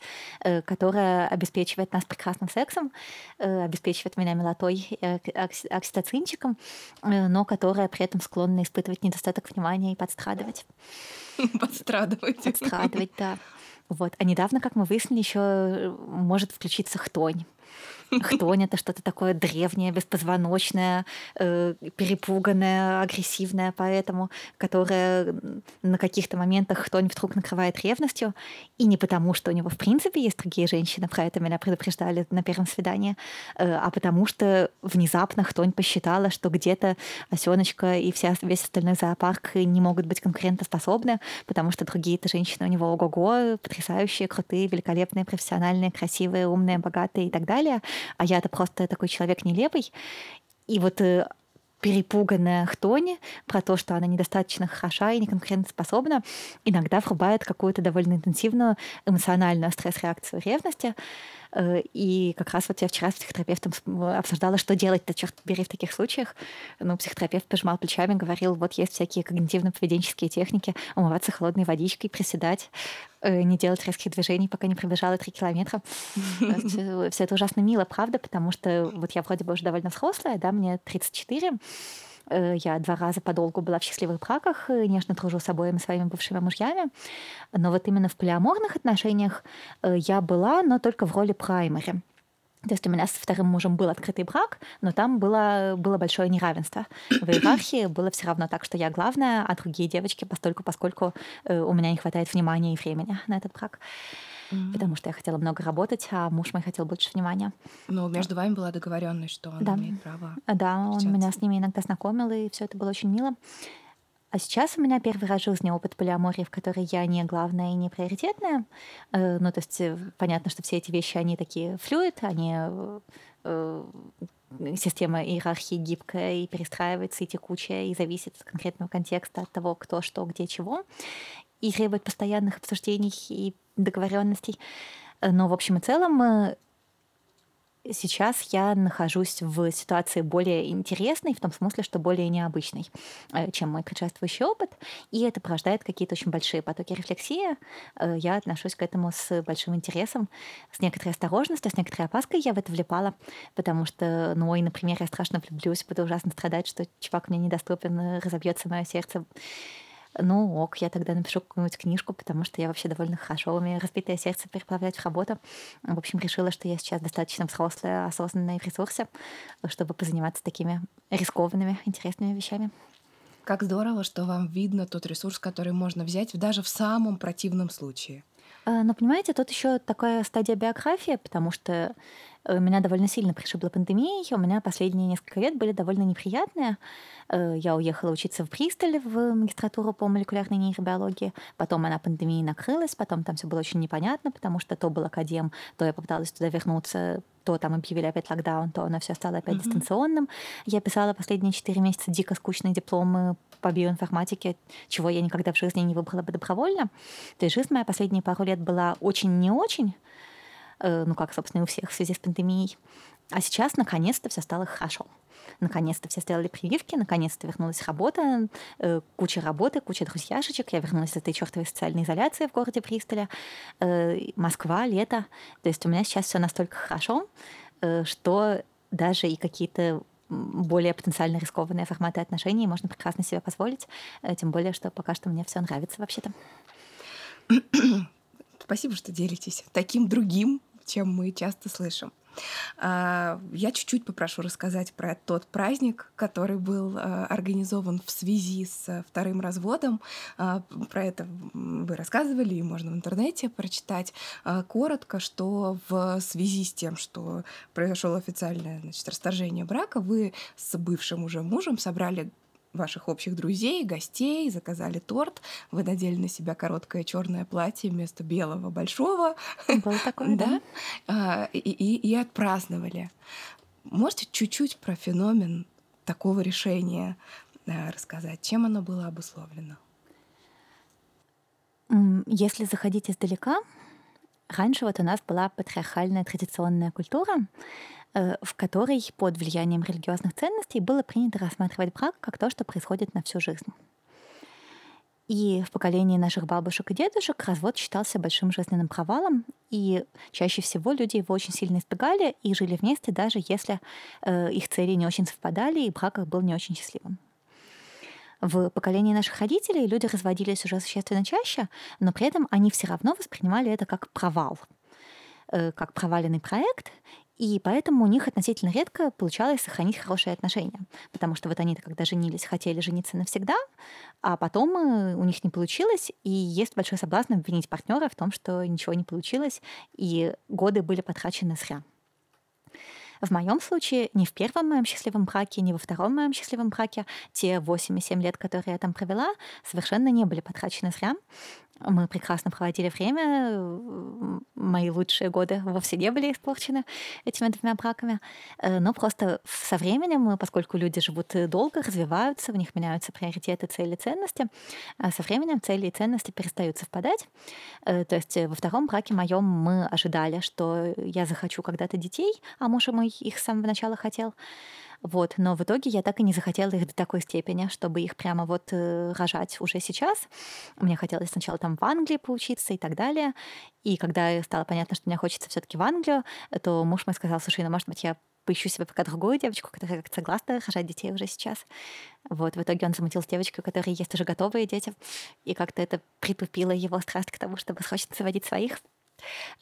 которая обеспечивает нас прекрасным сексом, обеспечивает меня милотой и окситоцинчиком, но которая при этом склонна испытывать недостаток внимания и подстрадывать. Подстрадывать. Подстрадывать, да. Вот. А недавно, как мы выяснили, еще может включиться хтонь. Хтонь — это что-то такое древнее, беспозвоночное, э, перепуганное, агрессивное, поэтому, которое на каких-то моментах хтонь вдруг накрывает ревностью, и не потому, что у него в принципе есть другие женщины, про это меня предупреждали на первом свидании, э, а потому что внезапно хтонь посчитала, что где-то осеночка и вся, весь остальной зоопарк не могут быть конкурентоспособны, потому что другие-то женщины у него ого-го, потрясающие, крутые, великолепные, профессиональные, красивые, умные, богатые и так далее — а я-то просто такой человек нелепый. И вот э, перепуганная Хтони про то, что она недостаточно хороша и неконкурентоспособна, иногда врубает какую-то довольно интенсивную эмоциональную стресс-реакцию ревности, и как раз вот я вчера с психотерапевтом обсуждала, что делать-то, черт бери, в таких случаях. Ну, психотерапевт пожимал плечами, говорил, вот есть всякие когнитивно-поведенческие техники, умываться холодной водичкой, приседать, э, не делать резких движений, пока не пробежала три километра. Все это ужасно мило, правда, потому что вот я вроде бы уже довольно взрослая, да, мне 34, Э, я два раза подолгу была в счастливых браках, э, нежно дружу с обоими своими бывшими мужьями. Но вот именно в полиаморных отношениях э, я была, но только в роли праймари. То есть у меня с вторым мужем был открытый брак, но там было, было большое неравенство. В иерархии было все равно так, что я главная, а другие девочки постольку, поскольку у меня не хватает внимания и времени на этот брак mm-hmm. потому что я хотела много работать, а муж мой хотел больше внимания. Ну, между вами была договоренность, что он да. имеет право. Да, он меня с ними иногда знакомил, и все это было очень мило. А сейчас у меня первый раз жизни опыт полиамории, в которой я не главная и не приоритетная. Э, ну, то есть э, понятно, что все эти вещи, они такие флюид, они э, система иерархии гибкая и перестраивается, и текучая, и зависит от конкретного контекста, от того, кто, что, где, чего и требует постоянных обсуждений и договоренностей. Но в общем и целом сейчас я нахожусь в ситуации более интересной, в том смысле, что более необычной, э, чем мой предшествующий опыт, и это порождает какие-то очень большие потоки рефлексии. Э, я отношусь к этому с большим интересом, с некоторой осторожностью, с некоторой опаской я в это влипала, потому что, ну, ой, например, я страшно влюблюсь, буду ужасно страдать, что чувак мне недоступен, разобьется мое сердце ну ок, я тогда напишу какую-нибудь книжку, потому что я вообще довольно хорошо умею разбитое сердце переплавлять в работу. В общем, решила, что я сейчас достаточно взрослая, осознанная в ресурсе, чтобы позаниматься такими рискованными, интересными вещами. Как здорово, что вам видно тот ресурс, который можно взять даже в самом противном случае. А, но понимаете, тут еще такая стадия биографии, потому что меня довольно сильно пришибла пандемией. У меня последние несколько лет были довольно неприятные. Э, я уехала учиться в Бристоль в магистратуру по молекулярной нейробиологии. Потом она пандемией накрылась, потом там все было очень непонятно, потому что то был академ, то я попыталась туда вернуться, то там объявили опять локдаун, то оно все стало опять mm-hmm. дистанционным. Я писала последние четыре месяца дико скучные дипломы по биоинформатике, чего я никогда в жизни не выбрала бы добровольно. То есть жизнь моя последние пару лет была очень не очень, Э, ну, как, собственно, и у всех в связи с пандемией. А сейчас, наконец-то, все стало хорошо. Наконец-то все сделали прививки, наконец-то вернулась работа, э, куча работы, куча друзьяшечек. Я вернулась из этой чертовой социальной изоляции в городе Пристоле. Э, Москва, лето. То есть у меня сейчас все настолько хорошо, э, что даже и какие-то более потенциально рискованные форматы отношений можно прекрасно себе позволить. Э, тем более, что пока что мне все нравится вообще-то. Спасибо, что делитесь таким другим, чем мы часто слышим. А, я чуть-чуть попрошу рассказать про тот праздник, который был а, организован в связи с вторым разводом. А, про это вы рассказывали, и можно в интернете прочитать коротко, что в связи с тем, что произошло официальное значит, расторжение брака, вы с бывшим уже мужем собрали ваших общих друзей, гостей, заказали торт, вы надели на себя короткое черное платье вместо белого большого. Было такое, да? А, и, и, и отпраздновали. Можете чуть-чуть про феномен такого решения э, рассказать? Чем оно было обусловлено? Если заходить издалека, раньше вот у нас была патриархальная традиционная культура, Э, в которой под влиянием религиозных ценностей было принято рассматривать брак как то, что происходит на всю жизнь. И в поколении наших бабушек и дедушек развод считался большим жизненным провалом, и чаще всего люди его очень сильно избегали и жили вместе, даже если э, их цели не очень совпадали, и брак их был не очень счастливым. В поколении наших родителей люди разводились уже существенно чаще, но при этом они все равно воспринимали это как провал, э, как проваленный проект, и поэтому у них относительно редко получалось сохранить хорошие отношения. Потому что вот они-то, когда женились, хотели жениться навсегда, а потом э, у них не получилось, и есть большой соблазн обвинить партнера в том, что ничего не получилось, и годы были потрачены зря. В моем случае, не в первом моем счастливом браке, не во втором моем счастливом браке, те 8 и 7 лет, которые я там провела, совершенно не были потрачены зря. Мы прекрасно проводили время. Мои лучшие годы вовсе не были испорчены этими двумя браками. Э, но просто со временем, поскольку люди живут долго, развиваются, в них меняются приоритеты, цели, ценности, со временем цели и ценности перестают совпадать. Э, то есть во втором браке моем мы ожидали, что я захочу когда-то детей, а муж мой их с самого начала хотел. Вот, но в итоге я так и не захотела их до такой степени, чтобы их прямо вот э, рожать уже сейчас. Мне хотелось сначала там в Англии поучиться и так далее. И когда стало понятно, что мне хочется все таки в Англию, то муж мой сказал, слушай, ну, может быть, я поищу себе пока другую девочку, которая как-то согласна рожать детей уже сейчас. Вот, в итоге он замутил с девочкой, у которой есть уже готовые дети, и как-то это притупило его страсть к тому, чтобы срочно заводить своих.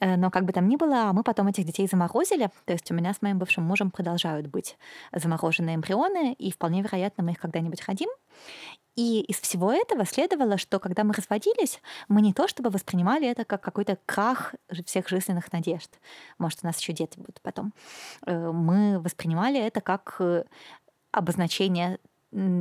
Э, но как бы там ни было, мы потом этих детей заморозили. То есть у меня с моим бывшим мужем продолжают быть замороженные эмбрионы, и вполне вероятно, мы их когда-нибудь родим. И из всего этого следовало, что когда мы разводились, мы не то чтобы воспринимали это как какой-то крах всех жизненных надежд. Может, у нас еще дети будут потом. Э, мы воспринимали это как э, обозначение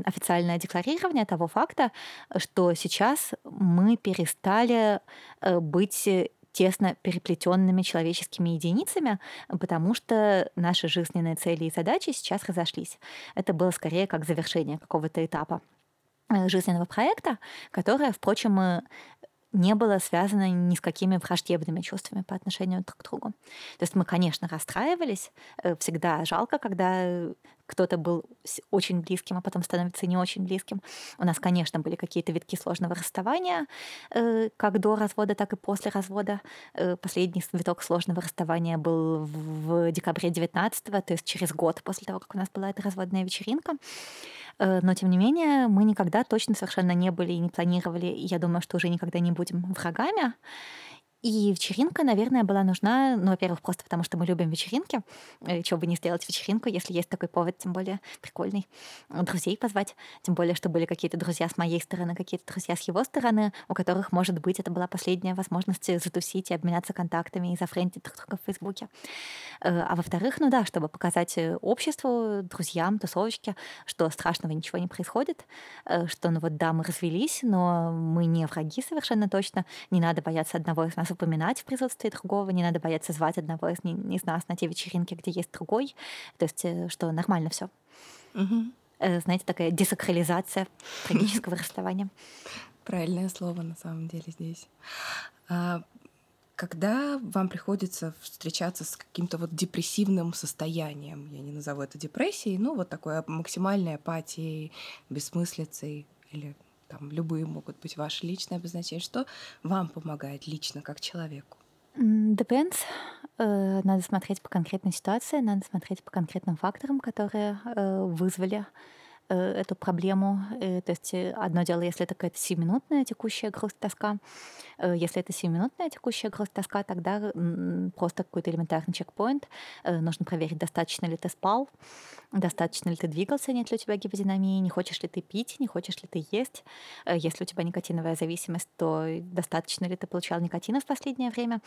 официальное декларирование того факта, что сейчас мы перестали быть тесно переплетенными человеческими единицами, потому что наши жизненные цели и задачи сейчас разошлись. Это было скорее как завершение какого-то этапа э, жизненного проекта, которое, впрочем, не было связано ни с какими враждебными чувствами по отношению друг к другу. То есть мы, конечно, расстраивались. Э, всегда жалко, когда кто-то был очень близким, а потом становится не очень близким. У нас, конечно, были какие-то витки сложного расставания, э, как до развода, так и после развода. Э, последний виток сложного расставания был в декабре 19 то есть через год после того, как у нас была эта разводная вечеринка. Э, но, тем не менее, мы никогда точно совершенно не были и не планировали, и я думаю, что уже никогда не будем врагами. И вечеринка, наверное, была нужна, ну, во-первых, просто потому что мы любим вечеринки. Э, Чего бы не сделать вечеринку, если есть такой повод, тем более прикольный. Друзей позвать, тем более, что были какие-то друзья с моей стороны, какие-то друзья с его стороны, у которых, может быть, это была последняя возможность затусить и обменяться контактами и зафрендить друг друга в Фейсбуке. Э, а во-вторых, ну да, чтобы показать обществу, друзьям, тусовочке, что страшного ничего не происходит, э, что, ну вот, да, мы развелись, но мы не враги совершенно точно, не надо бояться одного из нас упоминать в присутствии другого, не надо бояться звать одного из, из нас на те вечеринки, где есть другой. То есть, э, что нормально все. Угу. Знаете, такая десакрализация трагического расставания. Правильное слово на самом деле здесь. А когда вам приходится встречаться с каким-то вот депрессивным состоянием, я не назову это депрессией, ну вот такой максимальной апатией, бессмыслицей или там любые могут быть ваши личные обозначения. Что вам помогает лично как человеку? Depends. Э, надо смотреть по конкретной ситуации, надо смотреть по конкретным факторам, которые э, вызвали эту проблему. То есть одно дело, если это какая-то сиюминутная текущая грусть, тоска. Если это сиюминутная текущая грусть, тоска, тогда просто какой-то элементарный чекпоинт. Нужно проверить, достаточно ли ты спал, достаточно ли ты двигался, нет ли у тебя гиподинамии, не хочешь ли ты пить, не хочешь ли ты есть. Э, если у тебя никотиновая зависимость, то достаточно ли ты получал никотина в последнее время.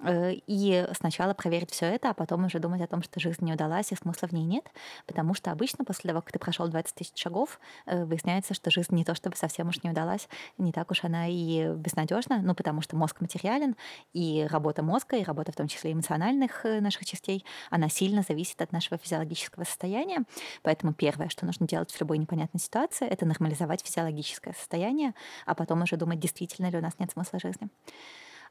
Э, и сначала проверить все это, а потом уже думать о том, что жизнь не удалась и смысла в ней нет, потому что обычно после того, как ты прошел 20 тысяч шагов, э, выясняется, что жизнь не то чтобы совсем уж не удалась, не так уж она и безнадежна, ну потому что мозг материален, и работа мозга, и работа в том числе эмоциональных наших частей, она сильно зависит от нашего физиологического состояния. Поэтому первое, что нужно делать в любой непонятной ситуации, это нормализовать физиологическое состояние, а потом уже думать, действительно ли у нас нет смысла жизни.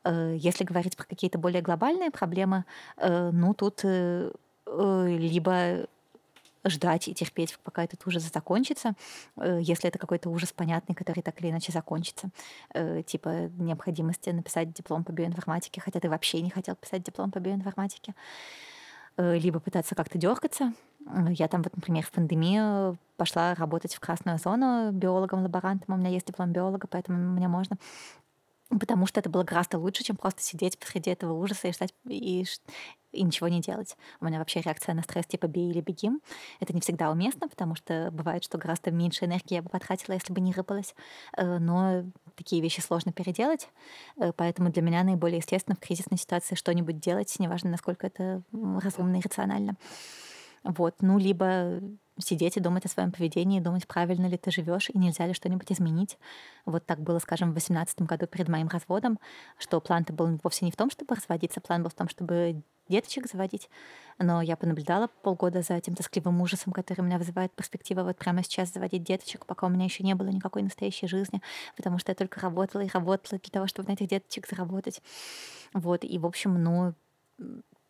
Э, если говорить про какие-то более глобальные проблемы, э, ну тут э, либо ждать и терпеть, пока этот ужас закончится, если это какой-то ужас понятный, который так или иначе закончится. Типа необходимости написать диплом по биоинформатике, хотя ты вообще не хотел писать диплом по биоинформатике. Либо пытаться как-то дергаться, я там вот, например, в пандемию пошла работать в красную зону биологом-лаборантом. У меня есть диплом биолога, поэтому мне можно. Потому что это было гораздо лучше, чем просто сидеть посреди этого ужаса и ждать и, и ничего не делать. У меня вообще реакция на стресс типа «бей или беги». Это не всегда уместно, потому что бывает, что гораздо меньше энергии я бы потратила, если бы не рыпалась. Э, но такие вещи сложно переделать, э, поэтому для меня наиболее естественно в кризисной ситуации что-нибудь делать, неважно, насколько это разумно и рационально. Вот, ну, либо сидеть и думать о своем поведении, думать, правильно ли ты живешь и нельзя ли что-нибудь изменить. Вот так было, скажем, в 2018 году перед моим разводом, что план-то был вовсе не в том, чтобы разводиться, план был в том, чтобы деточек заводить. Но я понаблюдала полгода за этим тоскливым ужасом, который меня вызывает перспектива вот прямо сейчас заводить деточек, пока у меня еще не было никакой настоящей жизни, потому что я только работала и работала для того, чтобы на этих деточек заработать. Вот, и, в общем, ну,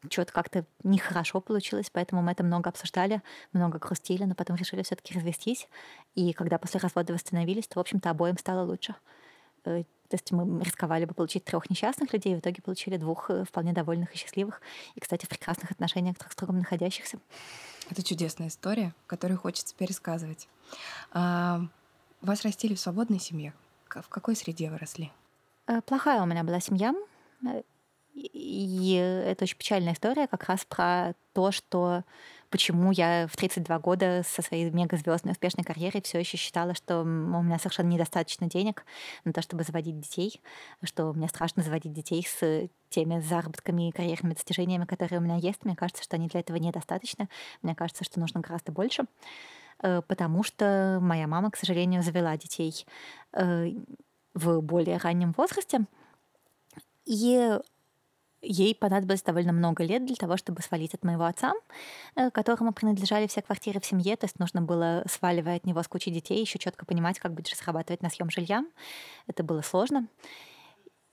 что-то как-то нехорошо получилось, поэтому мы это много обсуждали, много грустили, но потом решили все-таки развестись. И когда после развода восстановились, то, в общем-то, обоим стало лучше. Э, то есть мы рисковали бы получить трех несчастных людей, в итоге получили двух э, вполне довольных и счастливых, и, кстати, в прекрасных отношениях друг с другом находящихся. Это чудесная история, которую хочется пересказывать. А, вас растили в свободной семье. В какой среде вы росли? Э, плохая у меня была семья. И это очень печальная история как раз про то, что почему я в 32 года со своей мегазвездной успешной карьерой все еще считала, что у меня совершенно недостаточно денег на то, чтобы заводить детей, что мне страшно заводить детей с теми заработками и карьерными достижениями, которые у меня есть. Мне кажется, что они для этого недостаточно. Мне кажется, что нужно гораздо больше, э, потому что моя мама, к сожалению, завела детей э, в более раннем возрасте. И ей понадобилось довольно много лет для того, чтобы свалить от моего отца, э, которому принадлежали все квартиры в семье, то есть нужно было, сваливая от него с кучей детей, еще четко понимать, как будешь зарабатывать на съем жилья. Это было сложно.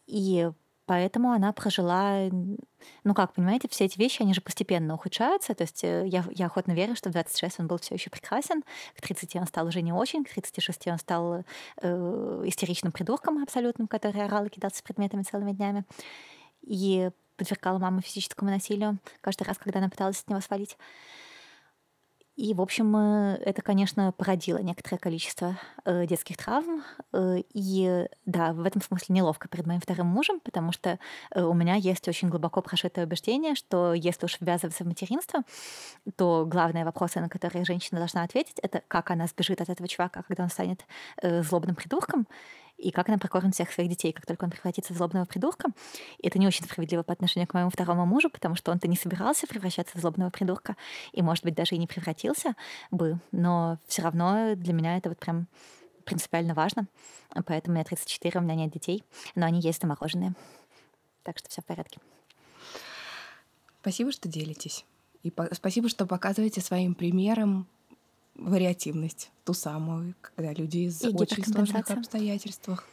И поэтому она прожила, ну как, понимаете, все эти вещи, они же постепенно ухудшаются, то есть э, я, я охотно верю, что в 26 он был все еще прекрасен, к 30 он стал уже не очень, к 36 он стал э, истеричным придурком абсолютным, который орал и кидался предметами целыми днями, и подвергала маму физическому насилию каждый раз, когда она пыталась с него свалить. И, в общем, э, это, конечно, породило некоторое количество э, детских травм. Э, и да, в этом смысле неловко перед моим вторым мужем, потому что у меня есть очень глубоко прошитое убеждение, что если уж ввязываться в материнство, то главные вопросы, на которые женщина должна ответить, это как она сбежит от этого чувака, когда он станет злобным придурком, и как она прокормит всех своих детей, как только он превратится в злобного придурка. И это не очень справедливо по отношению к моему второму мужу, потому что он-то не собирался превращаться в злобного придурка, и, может быть, даже и не превратился бы, но все равно для меня это вот прям принципиально важно. Поэтому меня 34, у меня нет детей, но они есть замороженные. Так что все в порядке. Спасибо, что делитесь. И спасибо, что показываете своим примером вариативность, ту самую, когда люди из очень сложных обстоятельствах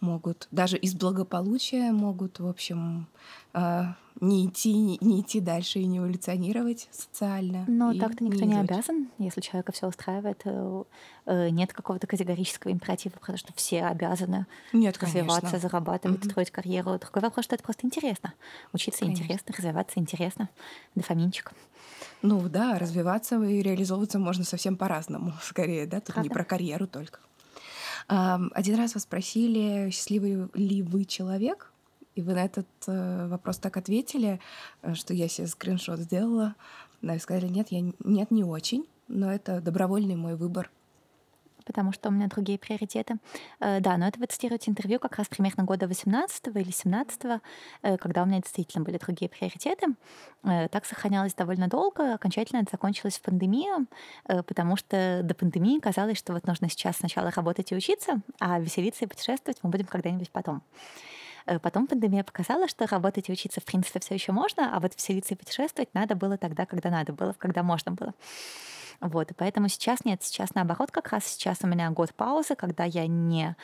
могут, даже из благополучия могут, в общем, а, не идти, не, не идти дальше и не эволюционировать социально. Но так-то никто не, не обязан, если человека все устраивает. Э, э, нет какого-то категорического императива, потому что все обязаны Нет, развиваться, конечно. зарабатывать, угу. строить карьеру. Другой вопрос, что это просто интересно. Учиться конечно. интересно, развиваться интересно. Дофаминчик. Ну да, развиваться и реализовываться можно совсем по-разному, скорее, да, тут Правда? не про карьеру только. Один раз вас спросили, счастливый ли вы человек, и вы на этот э, вопрос так ответили, э, что я себе скриншот сделала, и сказали, нет, я нет, не очень, но это добровольный мой выбор потому что у меня другие приоритеты. Э, да, но это вы цитируете интервью как раз примерно года 18 или 17 э, когда у меня действительно были другие приоритеты. Э, так сохранялось довольно долго. Окончательно это закончилось в пандемию, потому что до пандемии казалось, что вот нужно сейчас сначала работать и учиться, а веселиться и путешествовать мы будем когда-нибудь потом. Потом пандемия показала, что работать и учиться, в принципе, все еще можно, а вот веселиться и путешествовать надо было тогда, когда надо было, когда можно было. Вот, и поэтому сейчас нет, сейчас наоборот как раз сейчас у меня год паузы, когда я не э,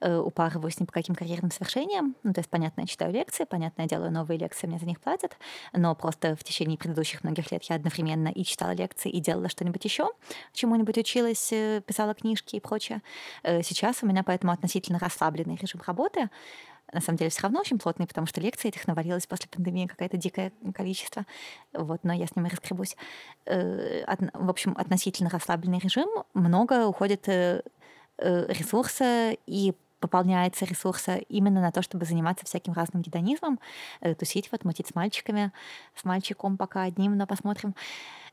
упарываюсь ни по каким карьерным свершениям. Ну, то есть, понятно, я читаю лекции, понятно, я делаю новые лекции, мне за них платят, но просто в течение предыдущих многих лет я одновременно и читала лекции, и делала что-нибудь еще, чему-нибудь училась, э, писала книжки и прочее. Э, сейчас у меня поэтому относительно расслабленный режим работы, на самом деле все равно очень плотный, потому что лекций этих навалилось после пандемии какое-то дикое количество. Вот, но я с ними раскребусь. Э, в общем, относительно расслабленный режим. Много уходит э, э, ресурса и пополняется ресурса именно на то, чтобы заниматься всяким разным гедонизмом, тусить, вот, мутить с мальчиками, с мальчиком пока одним, но посмотрим.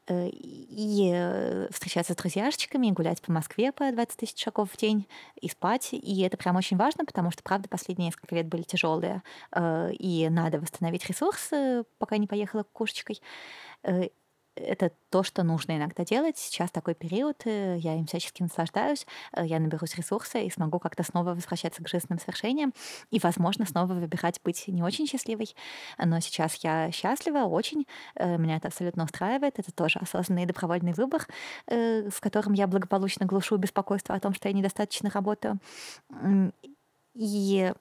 Э, и э, встречаться с друзьяшечками, и гулять по Москве по 20 тысяч шагов в день, и спать. И это прям очень важно, потому что, правда, последние несколько лет были тяжелые, э, и надо восстановить ресурсы, пока не поехала кукушечкой это то, что нужно иногда делать. Сейчас такой период, э, я им всячески наслаждаюсь, э, я наберусь ресурса и смогу как-то снова возвращаться к жизненным свершениям и, возможно, снова выбирать быть не очень счастливой. Но сейчас я счастлива очень, э, меня это абсолютно устраивает, это тоже осознанный и добровольный выбор, с которым я благополучно глушу беспокойство о том, что я недостаточно работаю. И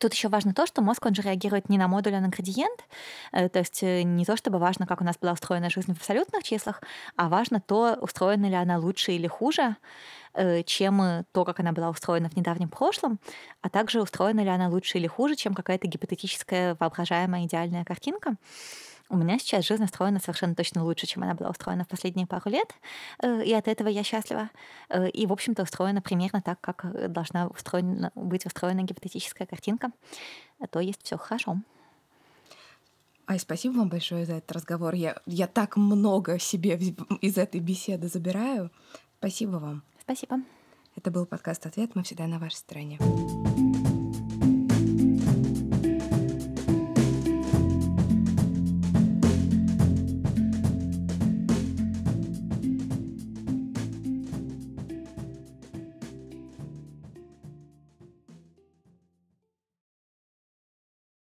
Тут еще важно то, что мозг, он же реагирует не на модуль, а на градиент. Э, то есть э, не то, чтобы важно, как у нас была устроена жизнь в абсолютных числах, а важно то, устроена ли она лучше или хуже, э, чем то, как она была устроена в недавнем прошлом, а также устроена ли она лучше или хуже, чем какая-то гипотетическая воображаемая идеальная картинка. У меня сейчас жизнь устроена совершенно точно лучше, чем она была устроена в последние пару лет, э, и от этого я счастлива. Э, и, в общем-то, устроена примерно так, как э, должна устроена, быть устроена гипотетическая картинка. То есть все хорошо. Ай, спасибо вам большое за этот разговор. Я, я так много себе из этой беседы забираю. Спасибо вам. Спасибо. Это был подкаст «Ответ». Мы всегда на вашей стороне.